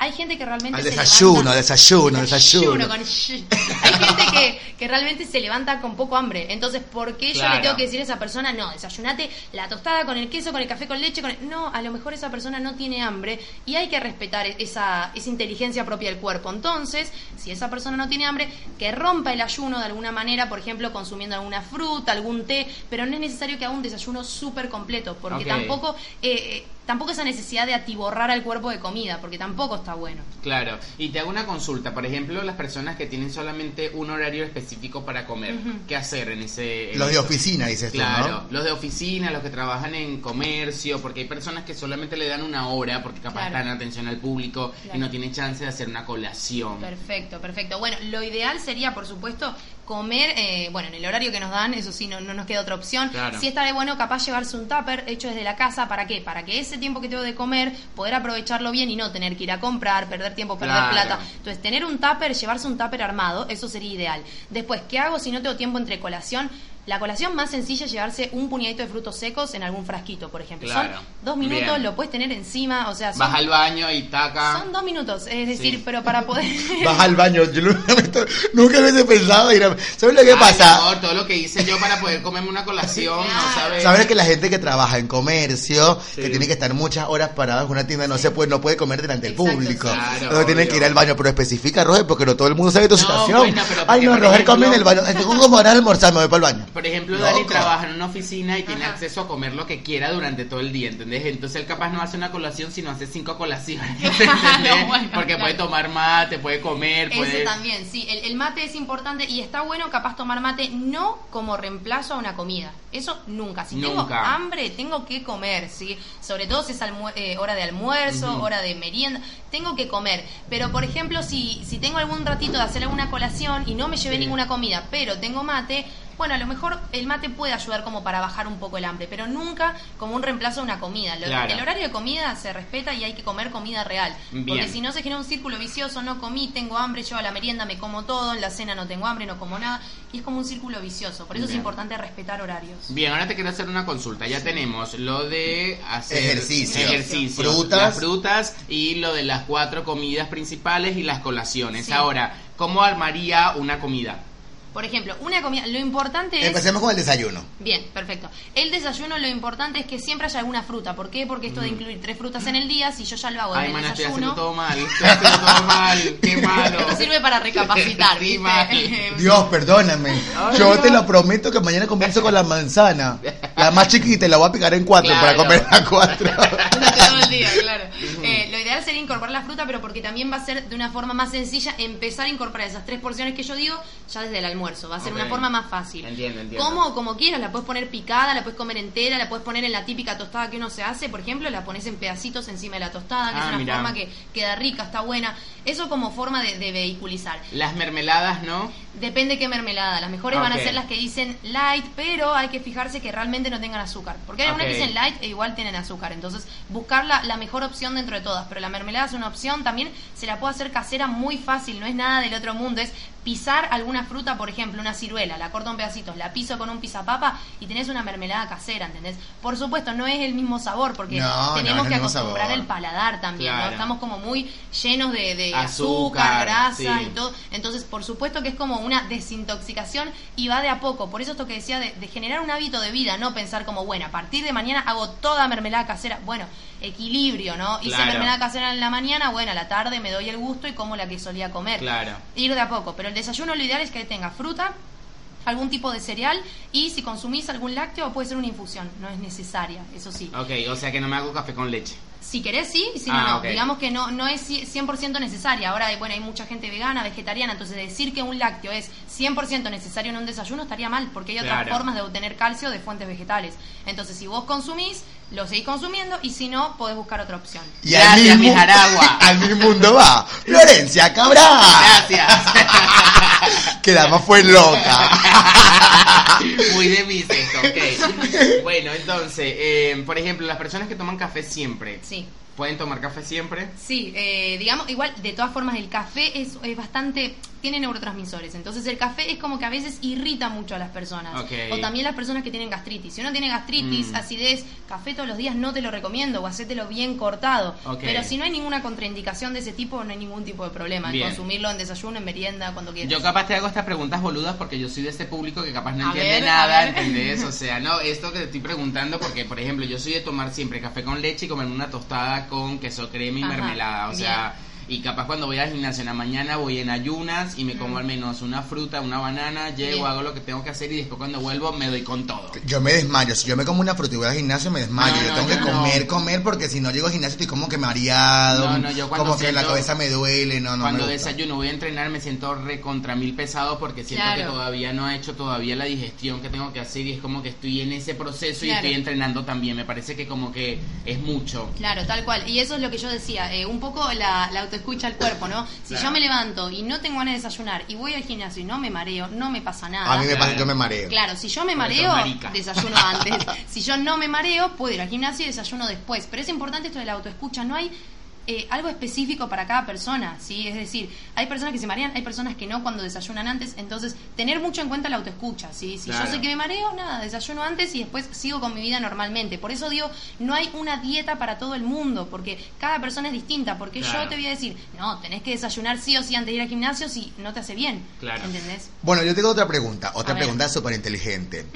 Hay gente que realmente. Al desayuno, desayuno, desayuno, Hay gente que, que, realmente se levanta con poco hambre. Entonces, ¿por qué yo le tengo que decir a esa persona, no, desayunate la tostada con el queso, con el café con leche? Con No, a lo mejor esa persona no tiene hambre y hay que respetar esa, esa inteligencia propia del cuerpo. Entonces, si esa persona no tiene hambre, que rompa el ayuno de alguna manera, por ejemplo, consumiendo alguna fruta, algún té, pero no es necesario que haga un desayuno súper completo, porque tampoco. Eh, eh, tampoco esa necesidad de atiborrar al cuerpo de comida, porque tampoco está bueno. Claro, y te hago una consulta, por ejemplo, las personas que tienen solamente un horario específico para comer, ¿qué hacer en ese... los de oficina, dices claro, tú, ¿no? los de oficina, los que trabajan en comercio, porque hay personas que solamente le dan una hora, porque capaz están en atención al público y no tienen chance de hacer una colación. Perfecto, perfecto. Bueno, lo ideal sería, por supuesto, comer, eh, bueno, en el horario que nos dan, eso sí, no, no nos queda otra opción. Si está de bueno, capaz llevarse un tupper hecho desde la casa, ¿para qué? Para que ese tiempo que tengo de comer, poder aprovecharlo bien y no tener que ir a comprar, perder tiempo, perder plata. Entonces, tener un tupper, llevarse un tupper armado, eso sería ideal. Después, ¿qué hago si no tengo tiempo entre colación? La colación más sencilla es llevarse un puñadito de frutos secos en algún frasquito, por ejemplo. Son dos minutos, lo puedes tener encima, o sea... Vas al baño y taca. Son dos minutos, es decir, pero para poder... Vas al baño, yo nunca hubiese pensado ir a... ¿Sabes lo que pasa? todo lo que hice yo para poder comerme una colación, ¿no sabes? Sabes que la gente que trabaja en comercio, que tiene que estar muchas horas parada en una tienda, no se puede, no puede comer delante del público. Claro, tienen que ir al baño, pero especifica, Roger, porque no todo el mundo sabe tu situación. Ay, no, Roger come en el baño. Tengo como a almorzar, me voy para el baño. Por ejemplo, Dani trabaja en una oficina y tiene acceso a comer lo que quiera durante todo el día, ¿entendés? Entonces él capaz no hace una colación, sino hace cinco colaciones. Porque puede tomar mate, puede comer, puede... Ese también, sí. El, mate es importante y está bueno capaz tomar mate no como reemplazo a una comida. Eso nunca. Si tengo hambre, tengo que comer, ¿sí? Sobre todo si es eh, hora de almuerzo, hora de merienda, tengo que comer. Pero, por ejemplo, si, si tengo algún ratito de hacer alguna colación y no me llevé ninguna comida, pero tengo mate bueno, a lo mejor el mate puede ayudar como para bajar un poco el hambre, pero nunca como un reemplazo a una comida. El horario de comida se respeta y hay que comer comida real. Porque si no se genera un círculo vicioso, no comí, tengo hambre, yo a la merienda me como todo, en la cena no tengo hambre, no como nada, y es como un círculo vicioso. Por eso es importante respetar horarios. Bien, ahora te quiero hacer una consulta. Ya tenemos lo de hacer ejercicio, ejercicio frutas. las frutas y lo de las cuatro comidas principales y las colaciones. Ahora, ¿cómo armaría una comida? Por ejemplo, una comida, lo importante es... Empecemos con el desayuno. Bien, perfecto. El desayuno lo importante es que siempre haya alguna fruta. ¿Por qué? Porque esto de mm. incluir tres frutas en el día, si yo ya lo hago en el desayuno... estoy haciendo todo mal, estoy haciendo todo mal, qué malo. Esto sirve para recapacitar, Dios, perdóname. Yo te lo prometo que mañana comienzo con la manzana. La más chiquita y la voy a picar en cuatro Claro. para comer a cuatro. Todo el día, claro. Eh, ideal sería incorporar la fruta, pero porque también va a ser de una forma más sencilla empezar a incorporar esas tres porciones que yo digo ya desde el almuerzo. Va a ser una forma más fácil. Entiendo, entiendo. Como, como quieras, la puedes poner picada, la puedes comer entera, la puedes poner en la típica tostada que uno se hace, por ejemplo, la pones en pedacitos encima de la tostada, que Ah, es una mirá. forma que queda rica, está buena. Eso como forma de, de vehiculizar. Las mermeladas, ¿no? Depende qué mermelada. Las mejores van a ser las que dicen light, pero hay que fijarse que realmente no tengan azúcar. Porque hay algunas que dicen light e igual tienen azúcar. Entonces, buscar la, la mejor opción dentro de todas. Pero la mermelada es una opción. También se la puede hacer casera muy fácil. No es nada del otro mundo. Es pisar alguna fruta, por ejemplo, una ciruela. La corto en pedacitos, la piso con un pisapapa y tenés una mermelada casera, ¿entendés? Por supuesto, no es el mismo sabor porque No, tenemos que acostumbrar sabor. el paladar también. ¿no? Estamos como muy llenos de, de Azúcar, azúcar, grasa sí. y todo. Entonces, por supuesto que es como una desintoxicación y va de a poco. Por eso esto que decía de, de generar un hábito de vida, no pensar como, bueno, a partir de mañana hago toda mermelada casera. Bueno, equilibrio, ¿no? Hice Claro. mermelada casera en la mañana, bueno, a la tarde me doy el gusto y como la que solía comer. Claro. Ir de a poco. Pero el desayuno lo ideal es que tenga fruta, algún tipo de cereal y si consumís algún lácteo puede ser una infusión, no es necesaria, eso sí. Ok, o sea que no me hago café con leche. Si querés, sí, y si no, Ah, no. Digamos que no, no es 100% necesaria. Ahora, bueno, hay mucha gente vegana, vegetariana, entonces decir que un lácteo es 100% necesario en un desayuno estaría mal, porque hay otras Claro. formas de obtener calcio de fuentes vegetales. Entonces, si vos consumís, lo seguís consumiendo, y si no, podés buscar otra opción. Y Gracias, al mi mismo, Jaragua. al mismo mundo va. Florencia Cabral. Gracias. Que la más fue loca. Muy de mis esto, ok. Bueno, entonces, eh, por ejemplo, las personas que toman café siempre, Sí. ¿Pueden tomar café siempre? Sí, eh, digamos, igual, de todas formas, el café es, es bastante, tiene neurotransmisores, entonces el café es como que a veces irrita mucho a las personas. Ok. O también las personas que tienen gastritis. Si uno tiene gastritis, Mm. acidez, café todos los días no te lo recomiendo, o hacételo bien cortado. Ok. Pero si no hay ninguna contraindicación de ese tipo, no hay ningún tipo de problema. Bien. Consumirlo en desayuno, en merienda, cuando quieras. Yo capaz te hago estas preguntas boludas porque yo soy de ese público que capaz no A entiende ver, nada. ¿entendés? O sea, no, esto que te estoy preguntando porque, por ejemplo, yo soy de tomar siempre café con leche y comerme una tostada con queso crema y Ajá, mermelada, o sea... Y capaz cuando voy al gimnasio en la mañana voy en ayunas y me como Mm. al menos una fruta, una banana, llego, Bien. hago lo que tengo que hacer y después cuando vuelvo me doy con todo. Yo me desmayo. Si yo me como una fruta y voy al gimnasio, me desmayo. No, yo no, tengo que no. comer, comer, porque si no llego al gimnasio estoy como que mareado. No, no, yo cuando como que la siento- cabeza me duele. No, no Cuando desayuno voy a entrenar me siento recontra mil pesado porque siento Claro. que todavía no he hecho todavía la digestión que tengo que hacer y es como que estoy en ese proceso y estoy entrenando también. Me parece que como que es mucho. Claro, tal cual. Y eso es lo que yo decía, eh, un poco la, la autoescucha al cuerpo, ¿no? Si Claro. yo me levanto y no tengo ganas de desayunar y voy al gimnasio y no me mareo, no me pasa nada. A mí me pasa, yo me mareo. Claro, si yo me mareo, desayuno antes. Si yo no me mareo, puedo ir al gimnasio y desayuno después. Pero es importante esto de la autoescucha. No hay eh, algo específico para cada persona, ¿sí? Es decir, hay personas que se marean, hay personas que no cuando desayunan antes. Entonces, tener mucho en cuenta la autoescucha, ¿sí? Si Claro. yo sé que me mareo, nada, desayuno antes y después sigo con mi vida normalmente. Por eso digo, no hay una dieta para todo el mundo, porque cada persona es distinta. Porque Claro. yo te voy a decir, no, tenés que desayunar sí o sí antes de ir al gimnasio si no te hace bien. Claro. ¿Entendés? Bueno, yo tengo otra pregunta, otra pregunta súper inteligente.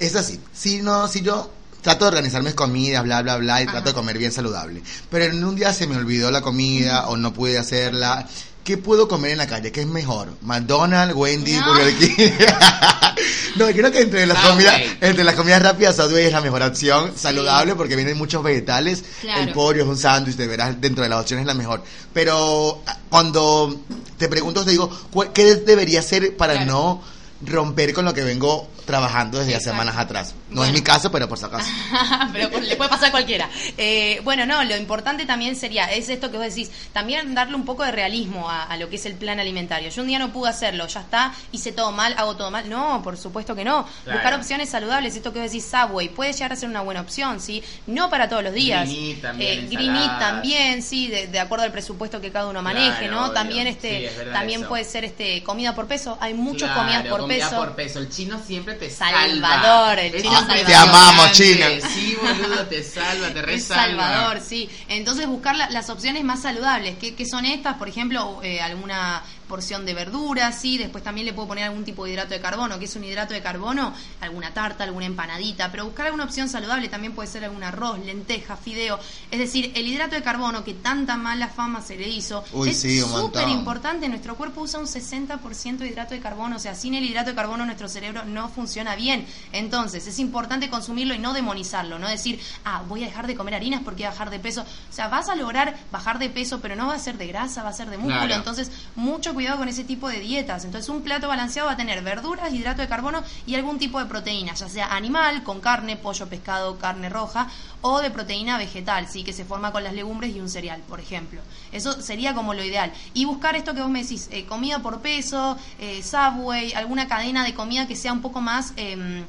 Es así, si no, si yo trato de organizar mis comidas, bla, bla, bla, y Ajá. trato de comer bien saludable, pero en un día se me olvidó la comida o no pude hacerla, ¿qué puedo comer en la calle? ¿Qué es mejor? ¿McDonald's, Wendy, No. Burger King? no, creo que entre las, Subway. comidas, entre las comidas rápidas, Subway es la mejor opción, saludable, porque vienen muchos vegetales, Claro. el pollo es un sándwich, de veras, dentro de las opciones es la mejor. Pero ah, cuando te pregunto, te digo, ¿cuál- ¿qué debería ser para Claro. no romper con lo que vengo trabajando desde hace Exacto. semanas atrás? No Bueno. es mi caso, pero por si acaso. pero pues, le puede pasar a cualquiera. Eh, bueno, no, lo importante también sería, es esto que vos decís, también darle un poco de realismo a, a lo que es el plan alimentario. Yo un día no pude hacerlo, ya está, hice todo mal, hago todo mal. No, por supuesto que no. Claro. Buscar opciones saludables, esto que vos decís, Subway, puede llegar a ser una buena opción, ¿sí? No para todos los días. Green también, Eh, green también, sí, de, de acuerdo al presupuesto que cada uno maneje, Claro, ¿no? obvio. También este, Sí, es verdad también eso. puede ser este comida por peso. Hay muchas Claro, comidas por comida peso. por peso. El chino siempre te Salvador, salva. el chino impresionante. Te amamos, China. Sí, boludo, te salva, te El resalva. Salvador, sí. Entonces buscar la- las opciones más saludables. ¿Qué, qué son estas? Por ejemplo, eh, alguna porción de verduras, ¿sí? Después también le puedo poner algún tipo de hidrato de carbono, que es un hidrato de carbono, alguna tarta, alguna empanadita, pero buscar alguna opción saludable también puede ser algún arroz, lenteja, fideo. Es decir, el hidrato de carbono que tanta mala fama se le hizo Uy, es sí, súper importante. Nuestro cuerpo usa un 60% de hidrato de carbono, o sea, sin el hidrato de carbono nuestro cerebro no funciona bien. Entonces, es importante consumirlo y no demonizarlo, no decir, ah, voy a dejar de comer harinas porque voy a bajar de peso. O sea, vas a lograr bajar de peso, pero no va a ser de grasa, va a ser de músculo. Claro. Entonces, mucho cuidado con ese tipo de dietas. Entonces, un plato balanceado va a tener verduras, hidrato de carbono y algún tipo de proteína, ya sea animal, con carne, pollo, pescado, carne roja, o de proteína vegetal, sí, que se forma con las legumbres y un cereal, por ejemplo. Eso sería como lo ideal. Y buscar esto que vos me decís, eh, comida por peso, eh, Subway, alguna cadena de comida que sea un poco más... em,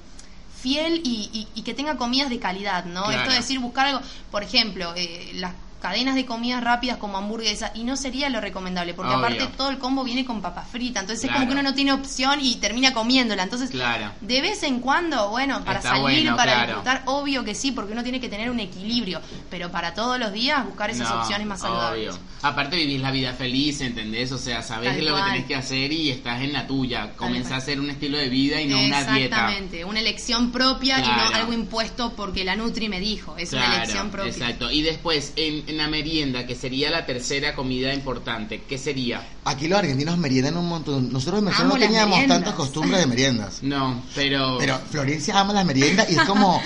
fiel y, y- y que tenga comidas de calidad, ¿no? Claro. Esto de decir, buscar algo, por ejemplo, eh, las cadenas de comidas rápidas como hamburguesa, y no sería lo recomendable, porque Obvio. aparte todo el combo viene con papa frita, entonces Claro. es como que uno no tiene opción y termina comiéndola. Entonces, Claro. de vez en cuando, bueno, para Está salir, bueno, para claro. disfrutar, obvio que sí, porque uno tiene que tener un equilibrio, pero para todos los días buscar esas No, opciones más saludables. obvio. Aparte vivís la vida feliz, ¿entendés? O sea, sabés Tal lo que tenés que hacer y estás en la tuya. Comenzás a hacer un estilo de vida y no una dieta. Exactamente, una elección propia y no algo impuesto porque la Nutri me dijo, es una elección propia. Exacto. Y después, en, en la merienda, que sería la tercera comida importante, ¿qué sería? Aquí los argentinos meriendan un montón. Nosotros en Venezuela no teníamos meriendas. tantas costumbres de meriendas. No, pero... Pero Florencia ama las meriendas y es como.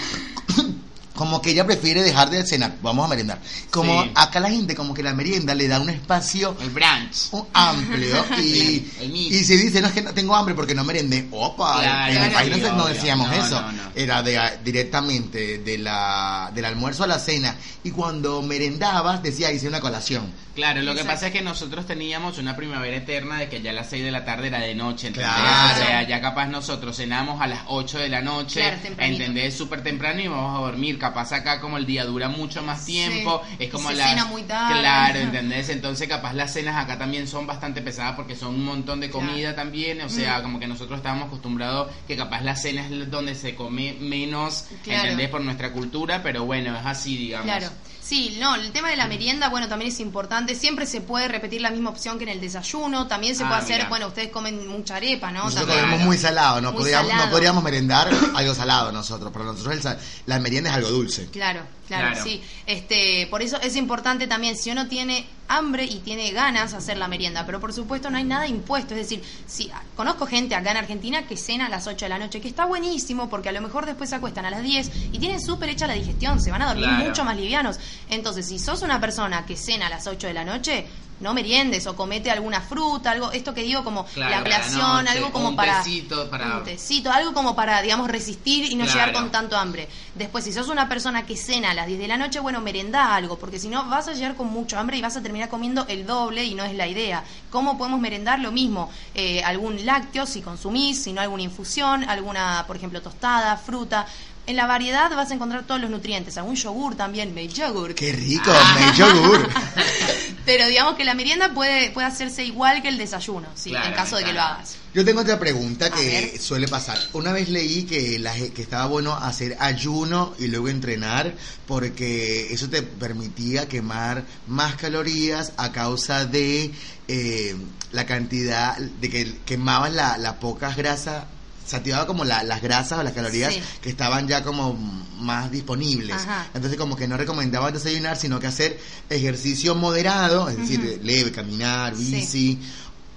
Como que ella prefiere dejar de cenar, vamos a merendar. Como Sí. acá la gente, como que la merienda le da un espacio El brunch. un amplio y, y se dice, no es que no tengo hambre porque no merendé. Opa, Claro, en el país no, no decíamos No, eso. no, no. Era de, directamente de la, del almuerzo a la cena. Y cuando merendabas, decía, hice una colación. Claro, lo que pasa es que nosotros teníamos una primavera eterna de que ya a las 6 de la tarde era de noche, ¿entendés? Claro. O sea, ya capaz nosotros cenamos a las 8 de la noche, Claro. ¿entendés? Súper temprano y vamos a dormir. Capaz acá como el día dura mucho más tiempo, Sí. es como las... cena muy tarde. Claro, ¿entendés? Entonces capaz las cenas acá también son bastante pesadas porque son un montón de comida Claro. también, o sea, Mm. como que nosotros estábamos acostumbrados que capaz la cena es donde se come menos, Claro. ¿entendés? Por nuestra cultura, pero bueno, es así, digamos. Claro. Sí, no, el tema de la merienda, bueno, también es importante. Siempre se puede repetir la misma opción que en el desayuno. También se Ah, puede hacer, bueno, ustedes comen mucha arepa, ¿no? Nosotros También. comemos muy salado, no Muy podríamos, salado. no podríamos merendar algo salado nosotros. Para nosotros el la merienda es algo dulce. Claro, claro, Claro. sí. Este, por eso es importante también si uno tiene hambre y tiene ganas hacer la merienda, pero por supuesto no hay nada impuesto, es decir, si conozco gente acá en Argentina que cena a las 8 de la noche, que está buenísimo porque a lo mejor después se acuestan a las 10 y tienen súper hecha la digestión, se van a dormir Claro. mucho más livianos. Entonces, si sos una persona que cena a las 8 de la noche, no meriendes o comete alguna fruta, algo, esto que digo como Claro, la noche, algo como un para tecito para- un tecito, algo como para digamos resistir y no Claro. llegar con tanto hambre. Después, si sos una persona que cena a las 10 de la noche, bueno, merendá algo, porque si no vas a llegar con mucho hambre y vas a terminar comiendo el doble y no es la idea. ¿Cómo podemos merendar? Lo mismo, eh, algún lácteo si consumís, si no alguna infusión, alguna, por ejemplo, tostada, fruta. En la variedad vas a encontrar todos los nutrientes, algún yogur también, me yogur. ¡Qué rico! Ah. Me yogur. Pero digamos que la merienda puede, puede hacerse igual que el desayuno, sí, Claro, en caso de que lo hagas. Yo tengo otra pregunta que suele pasar. Una vez leí que, la que estaba bueno hacer ayuno y luego entrenar porque eso te permitía quemar más calorías a causa de eh, la cantidad de que quemabas la, la pocas grasas, se activaba como la- las grasas o las calorías Sí. que estaban ya como más disponibles. Ajá. Entonces como que no recomendaban desayunar, sino que hacer ejercicio moderado, es decir, Ujú. leve, caminar, Sí. bici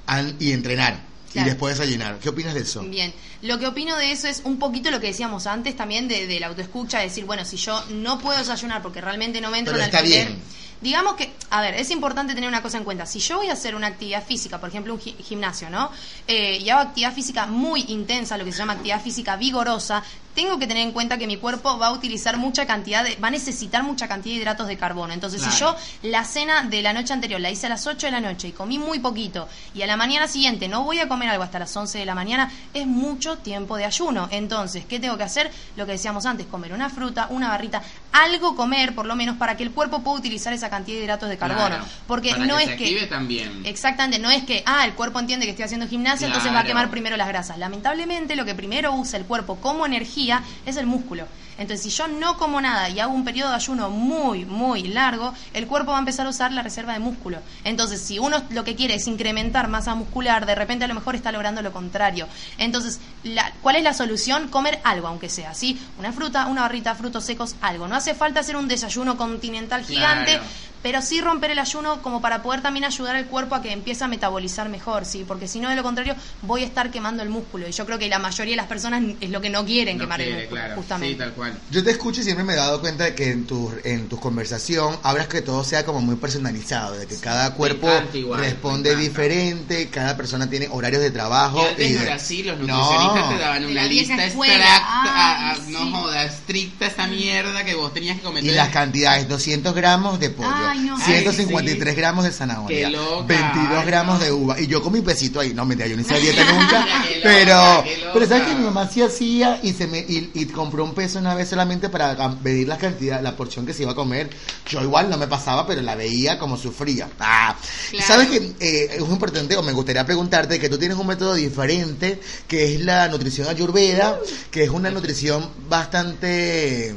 an- y entrenar. Claro. Y después desayunar. ¿Qué opinas de eso? Bien, lo que opino de eso es un poquito lo que decíamos antes también de, de la autoescucha, decir, bueno, si yo no puedo desayunar porque realmente no me entro Pero en está alquiler, bien. Digamos que, a ver, es importante tener una cosa en cuenta. Si yo voy a hacer una actividad física, por ejemplo, un gi- gimnasio, ¿no? Eh, y hago actividad física muy intensa, lo que se llama actividad física vigorosa, tengo que tener en cuenta que mi cuerpo va a utilizar mucha cantidad de, va a necesitar mucha cantidad de hidratos de carbono. Entonces, si yo la cena de la noche anterior la hice a las 8 de la noche y comí muy poquito, y a la mañana siguiente no voy a comer algo hasta las 11 de la mañana, es mucho tiempo de ayuno. Entonces, ¿qué tengo que hacer? Lo que decíamos antes, comer una fruta, una barrita, algo comer, por lo menos, para que el cuerpo pueda utilizar esa cantidad de hidratos de carbono. Claro, Porque para no que es se que... también. Exactamente, no es que, ah, el cuerpo entiende que estoy haciendo gimnasia, entonces va a quemar primero las grasas. Lamentablemente, lo que primero usa el cuerpo como energía es el músculo. Entonces, si yo no como nada y hago un periodo de ayuno muy, muy largo, el cuerpo va a empezar a usar la reserva de músculo. Entonces, si uno lo que quiere es incrementar masa muscular, de repente a lo mejor está logrando lo contrario. Entonces, la, ¿cuál es la solución? Comer algo, aunque sea, ¿sí? Una fruta, una barrita, frutos secos, algo. No hace falta hacer un desayuno continental gigante. Claro. Pero sí romper el ayuno como para poder también ayudar al cuerpo a que empiece a metabolizar mejor, ¿sí? Porque si no, de lo contrario, voy a estar quemando el músculo. Y yo creo que la mayoría de las personas es lo que no quieren No quemar el quiere, músculo, claro. justamente. Sí, tal cual. Yo te escucho y siempre me he dado cuenta de que en tu, en tu conversación hablas que todo sea como muy personalizado, de que cada cuerpo igual, responde diferente, cada persona tiene horarios de trabajo. Y antes y no de- era así, los No. Te daban una lista extracta, ah, no sí. jodas, estricta esa mierda que vos tenías que comer. Y las cantidades, 200 gramos de pollo, Ay, no. 153 Ay, sí. gramos de zanahoria, Qué loca. 22 Ay, gramos no. de uva. Y yo con mi pesito ahí, no mentira, yo no hice dieta nunca, loca, pero, pero sabes que mi mamá sí hacía y se me y, y compró un peso una vez solamente para medir la cantidad, la porción que se iba a comer. Yo igual no me pasaba, pero la veía como sufría. Ah. Claro. Sabes que eh, es muy importante, o me gustaría preguntarte que tú tienes un método diferente, que es la nutrición ayurveda, que es una nutrición bastante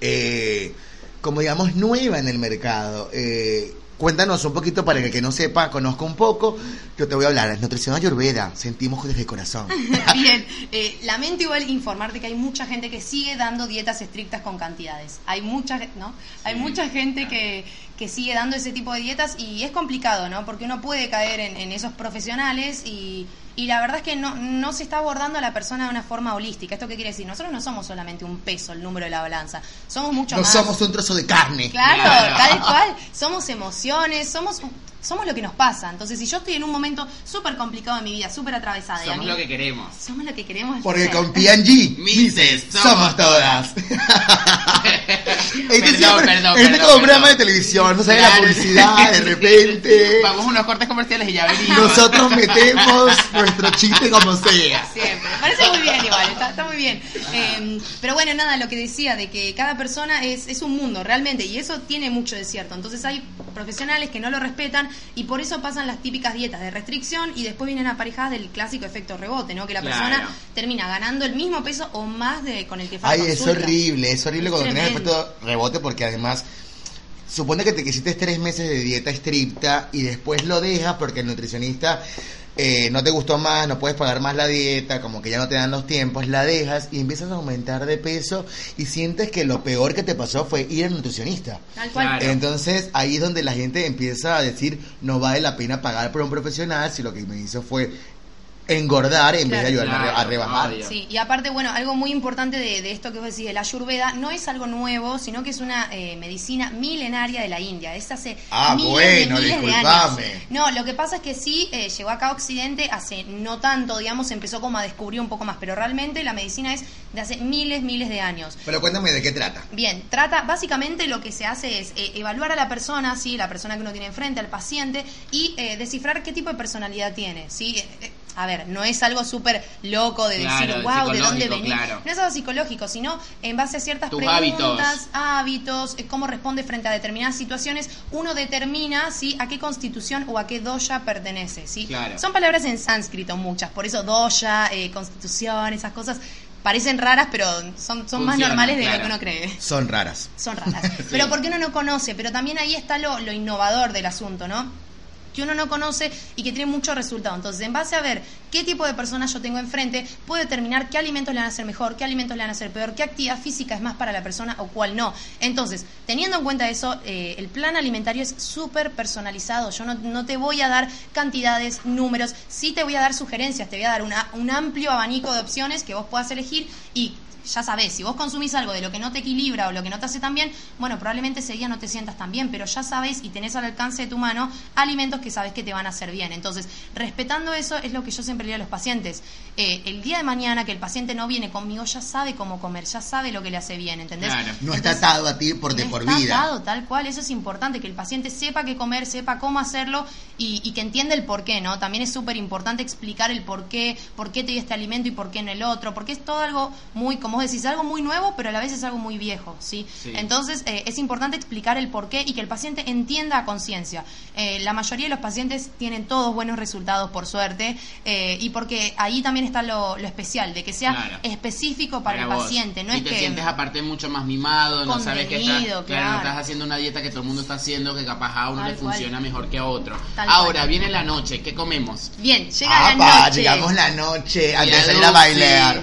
eh, como digamos, nueva en el mercado. Eh, cuéntanos un poquito para que el que no sepa, conozca un poco. Yo te voy a hablar, es nutrición ayurveda, sentimos desde el corazón. Bien, eh, lamento igual informarte que hay mucha gente que sigue dando dietas estrictas con cantidades. Hay mucha, ¿no? Hay Sí, mucha gente que, que sigue dando ese tipo de dietas y es complicado, ¿no? Porque uno puede caer en, en esos profesionales y, y la verdad es que no, no se está abordando a la persona de una forma holística. ¿Esto qué quiere decir? Nosotros no somos solamente un peso, el número de la balanza. Somos mucho No más. somos un trozo de carne. Claro, Claro. tal cual. Somos emociones, somos somos lo que nos pasa. Entonces, si yo estoy en un momento súper complicado de mi vida, súper atravesada, y a Somos mí- lo que queremos. somos lo que queremos. Porque ser. con P&G, Mises, somos, somos todas. este Perdón, siempre, perdón, este perdón, como un programa de televisión, no sale la publicidad, de repente. Vamos a unos cortes comerciales y ya venimos. Nosotros metemos nuestro chiste como sea. Siempre. Me parece muy bien igual, está, está muy bien. Eh, pero bueno, nada, lo que decía de que cada persona es, es un mundo, realmente, y eso tiene mucho de cierto. Entonces hay profesionales que no lo respetan y por eso pasan las típicas dietas de restricción y después vienen aparejadas del clásico efecto rebote, ¿no? Que la Claro. persona termina ganando el mismo peso o más de con el que fue Ay, es horrible, es horrible Es cuando tienes tremendo. efecto rebote porque además supone que te quisiste tres meses de dieta estricta y después lo dejas porque el nutricionista eh, no te gustó más, no puedes pagar más la dieta, como que ya no te dan los tiempos, la dejas y empiezas a aumentar de peso y sientes que lo peor que te pasó fue ir al nutricionista. Tal cual. Claro. Entonces ahí es donde la gente empieza a decir no vale la pena pagar por un profesional si lo que me hizo fue engordar en vez de Claro. ayudarme a rebajar. Sí, y aparte, bueno, algo muy importante de, de esto que vos decís, de la ayurveda, no es algo nuevo, sino que es una eh, medicina milenaria de la India. Es hace Ah, miles bueno, de miles de disculpame. años. No, lo que pasa es que sí eh, llegó acá a Occidente hace no tanto, digamos, empezó como a descubrir un poco más, pero realmente la medicina es de hace miles, miles de años. Pero cuéntame de qué trata. Bien, trata, básicamente lo que se hace es eh, evaluar a la persona, ¿sí? la persona que uno tiene enfrente, al paciente, y eh, descifrar qué tipo de personalidad tiene. ¿sí? A ver, no es algo súper loco de Claro, decir, wow, ¿de dónde venís? claro. No es algo psicológico, sino en base a ciertas Tus preguntas, hábitos, eh, cómo responde frente a determinadas situaciones, uno determina ¿sí? a qué constitución o a qué doya pertenece. ¿sí? Claro. Son palabras en sánscrito muchas, por eso doya, eh, constitución, esas cosas parecen raras, pero son, son más normales de lo que uno cree Son raras. son raras. Pero porque uno no conoce, pero también ahí está lo, lo innovador del asunto, ¿no? Que uno no conoce y que tiene mucho resultado. Entonces, en base a ver qué tipo de personas yo tengo enfrente, puedo determinar qué alimentos le van a hacer mejor, qué alimentos le van a hacer peor, qué actividad física es más para la persona o cuál no. Entonces, teniendo en cuenta eso, eh, el plan alimentario es súper personalizado. Yo no, no te voy a dar cantidades, números, sí te voy a dar sugerencias, te voy a dar una- un amplio abanico de opciones que vos puedas elegir y ya sabés, si vos consumís algo de lo que no te equilibra o lo que no te hace tan bien, bueno, probablemente ese día no te sientas tan bien, pero ya sabés y tenés al alcance de tu mano alimentos que sabés que te van a hacer bien. Entonces, respetando eso es lo que yo siempre le digo a los pacientes. Eh, el día de mañana que el paciente no viene conmigo, ya sabe cómo comer, ya sabe lo que le hace bien, ¿entendés? Claro. No está atado a ti por de no por está vida. atado, tal cual, eso es importante, que el paciente sepa qué comer, sepa cómo hacerlo y, y que entienda el por qué, ¿no? También es súper importante explicar el por qué, por qué te di este alimento y por qué en el otro, porque es todo algo muy, como vos decís, algo muy nuevo, pero a la vez es algo muy viejo, ¿sí? Sí. Entonces, eh, es importante explicar el por qué y que el paciente entienda a conciencia. Eh, la mayoría de los pacientes tienen todos buenos resultados, por suerte, eh, y porque ahí también está lo, lo especial, de que sea Claro. específico para, el vos. paciente, no y es te que... sientes aparte mucho más mimado, no sabes que estás, claro, no estás haciendo una dieta que todo el mundo está haciendo, que capaz a uno Tal le cual. funciona mejor que a otro. Tal Ahora cual. viene la noche, ¿qué comemos? Bien, llega la noche. Llegamos la noche antes de salir a bailar.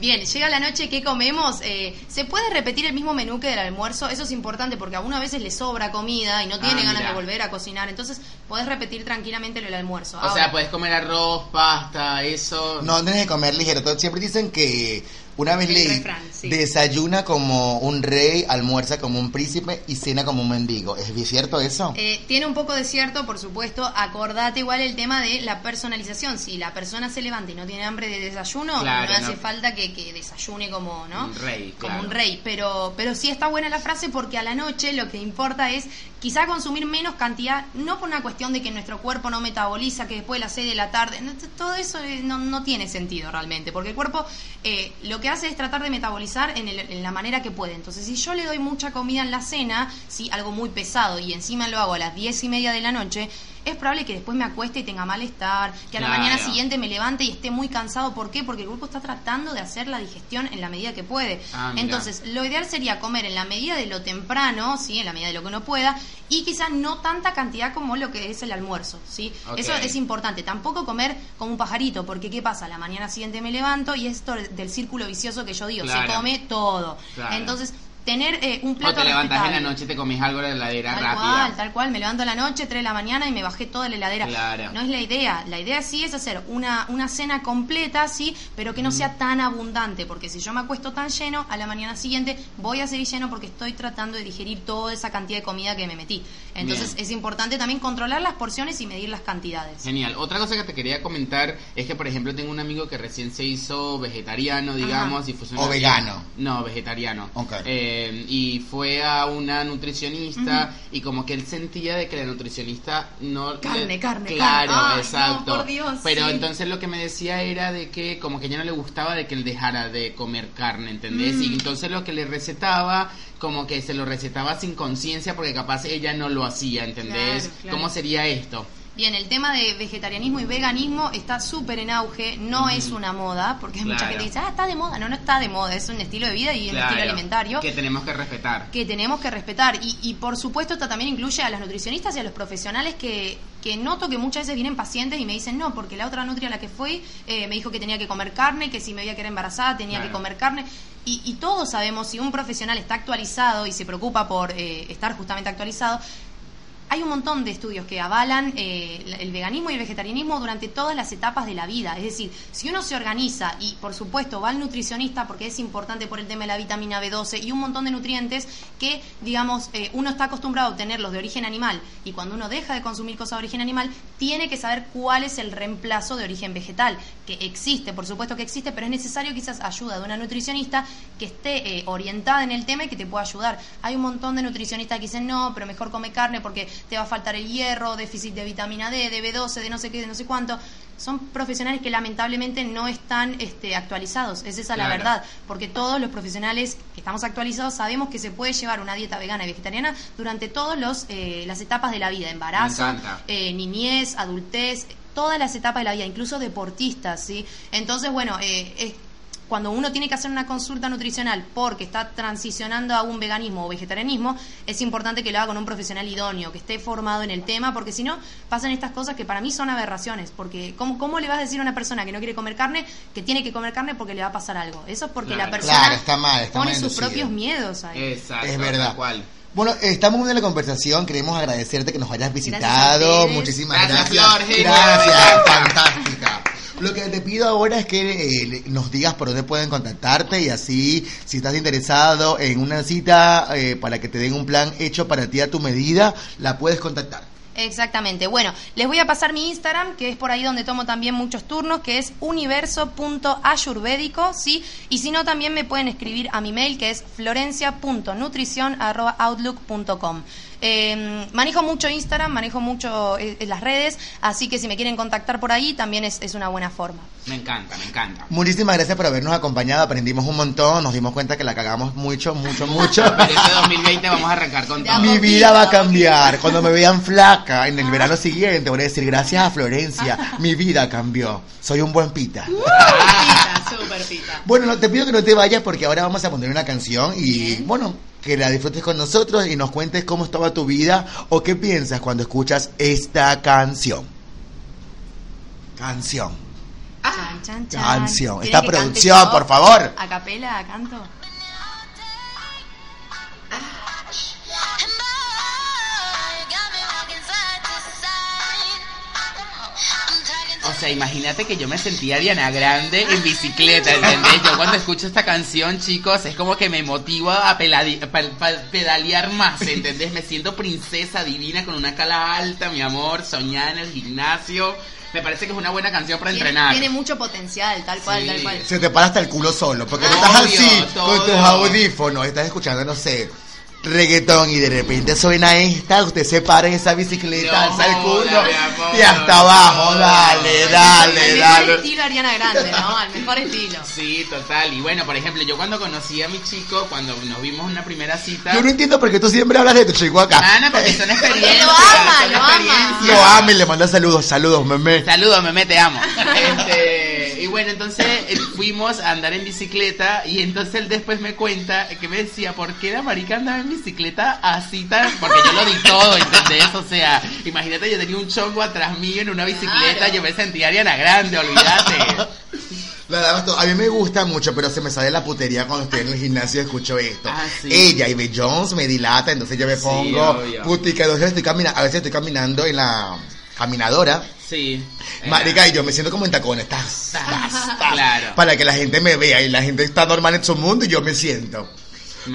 Bien, llega la noche, ¿qué comemos? Eh, ¿Se puede repetir el mismo menú que del almuerzo? Eso es importante porque a uno a veces le sobra comida y no tiene Ah, ganas mira. de volver a cocinar. Entonces, podés repetir tranquilamente lo del almuerzo. O Ahora, sea, puedes comer arroz, pasta, eso. No tienes que comer ligero. Todos Siempre dicen que una vez El leí, refrán, sí. desayuna como un rey, almuerza como un príncipe y cena como un mendigo. ¿Es bien cierto eso? Eh, tiene un poco de cierto, por supuesto. Acordate igual el tema de la personalización. Si la persona se levanta y no tiene hambre de desayuno, Claro, no hace falta que, que desayune como, ¿no? Un rey, Como claro. un rey. Pero, pero sí está buena la frase porque a la noche lo que importa es quizá consumir menos cantidad, no por una cuestión de que nuestro cuerpo no metaboliza, que después de las 6 de la tarde, no, todo eso eh, no, no tiene sentido realmente, porque el cuerpo eh, lo que hace es tratar de metabolizar en la manera que puede. Entonces, si yo le doy mucha comida en la cena, sí, algo muy pesado, y encima lo hago a las 10 y media de la noche, es probable que después me acueste y tenga malestar, que a la Claro. mañana siguiente me levante y esté muy cansado. ¿Por qué? Porque el cuerpo está tratando de hacer la digestión en la medida que puede. Ah. Entonces, lo ideal sería comer en la medida de lo temprano, ¿sí? en la medida de lo que uno pueda, y quizás no tanta cantidad como lo que es el almuerzo. ¿sí? Eso es importante. Tampoco comer como un pajarito, porque ¿qué pasa? La mañana siguiente me levanto y esto del círculo vicioso que yo digo, Claro. se come todo. Claro. Entonces, tener eh, un O plato te levantas en la noche te comes algo de la heladera Tal rápida. cual, tal cual. Me levanto a la noche, 3 de la mañana y me bajé toda la heladera. Claro. No es la idea. La idea sí es hacer una, una cena completa, sí, pero que no sea tan abundante. Porque si yo me acuesto tan lleno, a la mañana siguiente voy a seguir lleno porque estoy tratando de digerir toda esa cantidad de comida que me metí. Entonces Bien. es importante también controlar las porciones y medir las cantidades. Genial. Otra cosa que te quería comentar es que, por ejemplo, tengo un amigo que recién se hizo vegetariano, digamos, y fue O vegano. No, vegetariano. Ok. Eh, y fue a una nutricionista y como que él sentía de que la nutricionista no... Carne, le- carne, Claro, carne. Ay, no, exacto. por Dios, Pero sí. entonces lo que me decía era de que como que ya no le gustaba de que él dejara de comer carne, ¿entendés? Mm. Y entonces lo que le recetaba, como que se lo recetaba sin conciencia porque capaz ella no lo hacía, ¿entendés? Claro, claro. ¿Cómo sería esto? Bien, el tema de vegetarianismo y veganismo está súper en auge, no es una moda, porque mucha Claro. gente dice, ah, está de moda, no, no está de moda, es un estilo de vida y un estilo alimentario Que tenemos que respetar. que tenemos que respetar. Y, y por supuesto esto también incluye a las nutricionistas y a los profesionales que, que noto que muchas veces vienen pacientes y me dicen, no, porque la otra nutria a la que fui eh, me dijo que tenía que comer carne, que si me veía que era embarazada tenía Claro. que comer carne. Y, y todos sabemos, si un profesional está actualizado y se preocupa por eh, estar justamente actualizado, hay un montón de estudios que avalan eh, el veganismo y el vegetarianismo durante todas las etapas de la vida. Es decir, si uno se organiza y, por supuesto, va al nutricionista porque es importante por el tema de la vitamina B12 y un montón de nutrientes que, digamos, eh, uno está acostumbrado a obtenerlos de origen animal y cuando uno deja de consumir cosas de origen animal, tiene que saber cuál es el reemplazo de origen vegetal, que existe, por supuesto que existe, pero es necesario quizás ayuda de una nutricionista que esté eh, orientada en el tema y que te pueda ayudar. Hay un montón de nutricionistas que dicen, no, pero mejor come carne porque te va a faltar el hierro, déficit de vitamina D, de B12, de no sé qué, de no sé cuánto. Son profesionales que lamentablemente no están este, actualizados, es esa la verdad, porque todos los profesionales que estamos actualizados sabemos que se puede llevar una dieta vegana y vegetariana durante todas las etapas de la vida, embarazo, eh, niñez, adultez, todas las etapas de la vida, incluso deportistas, ¿sí? Entonces, bueno, eh, es- cuando uno tiene que hacer una consulta nutricional porque está transicionando a un veganismo o vegetarianismo, es importante que lo haga con un profesional idóneo, que esté formado en el tema, porque si no, pasan estas cosas que para mí son aberraciones, porque ¿cómo, cómo le vas a decir a una persona que no quiere comer carne que tiene que comer carne porque le va a pasar algo? Eso es porque Claro. la persona Claro, está mal, está pone mal sus propios miedos ahí. Exacto. Es verdad. cual. Bueno, estamos muy en la conversación. Queremos agradecerte que nos hayas visitado. Muchísimas Gracias, gracias. Genial, gracias, fantástica. Lo que te pido ahora es que eh, nos digas por dónde pueden contactarte y así, si estás interesado en una cita eh, para que te den un plan hecho para ti a tu medida, la puedes contactar. Exactamente. Bueno, les voy a pasar mi Instagram, que es por ahí donde tomo también muchos turnos, que es universo.ayurvédico, ¿sí? Y si no, también me pueden escribir a mi mail, que es florencia.nutricion.outlook.com. Eh, manejo mucho Instagram, manejo mucho eh, las redes, así que si me quieren contactar por ahí también es, es una buena forma. Me encanta, me encanta. Muchísimas gracias por habernos acompañado, aprendimos un montón, nos dimos cuenta que la cagamos mucho, mucho, mucho. Pero este 2020 vamos a arrancar con todo. Mi vida va a cambiar. Cuando me vean flaca en el verano siguiente, voy a decir gracias a Florencia. Mi vida cambió. Soy un buen pita. Pita, super pita. Bueno, no, te pido que no te vayas porque ahora vamos a poner una canción y Bien. bueno, que la disfrutes con nosotros y nos cuentes cómo estaba tu vida o qué piensas cuando escuchas esta canción. Canción. Chan, chan, chan. Canción. ¿Quieren Esta producción, por favor. A capela, canto. O sea, imagínate que yo me sentía Diana Grande en bicicleta, ¿entendés? Yo cuando escucho esta canción, chicos, es como que me motiva a pedalear más, ¿entendés? Me siento princesa divina con una cala alta, mi amor, soñada en el gimnasio. Me parece que es una buena canción para Tiene, entrenar. tiene mucho potencial, tal cual, Sí. tal cual. Se te para hasta el culo solo, porque tú Obvio, estás así todo. con tus audífonos, estás escuchando, no sé, reggaetón y de repente suena esta, usted se para en esa bicicleta, No, alza el culo y hasta abajo, no, dale, no, dale, Al mejor dale. estilo Ariana Grande, ¿no? Al mejor estilo. Sí, total. Y bueno, por ejemplo, yo cuando conocí a mi chico, cuando nos vimos en una primera cita... Yo no entiendo por qué tú siempre hablas de tu chico acá. Ana, porque son experiencias. lo ama, lo ama. Lo amo y le manda saludos, saludos, meme. Saludos, meme, te amo. Este, y bueno, entonces eh, fuimos a andar en bicicleta y entonces él después me cuenta que me decía, ¿por qué la marica andaba en bicicleta así tan...? Porque yo lo di todo, ¿entendés? O sea, imagínate, yo tenía un chongo atrás mío en una bicicleta, Claro. yo me sentía Ariana Grande, olvídate. La verdad, esto- a mí me gusta mucho, pero se me sale la putería cuando estoy en el gimnasio y escucho esto. Ah, sí. Ella, Ivy Jones, me dilata, entonces yo me Sí, pongo obvio. putica. Entonces estoy caminando, a veces estoy caminando en la caminadora. Sí. Marica, y yo me siento como en tacones. Tas, tas, tas, Claro. Para que la gente me vea y la gente está normal en su mundo y yo me siento.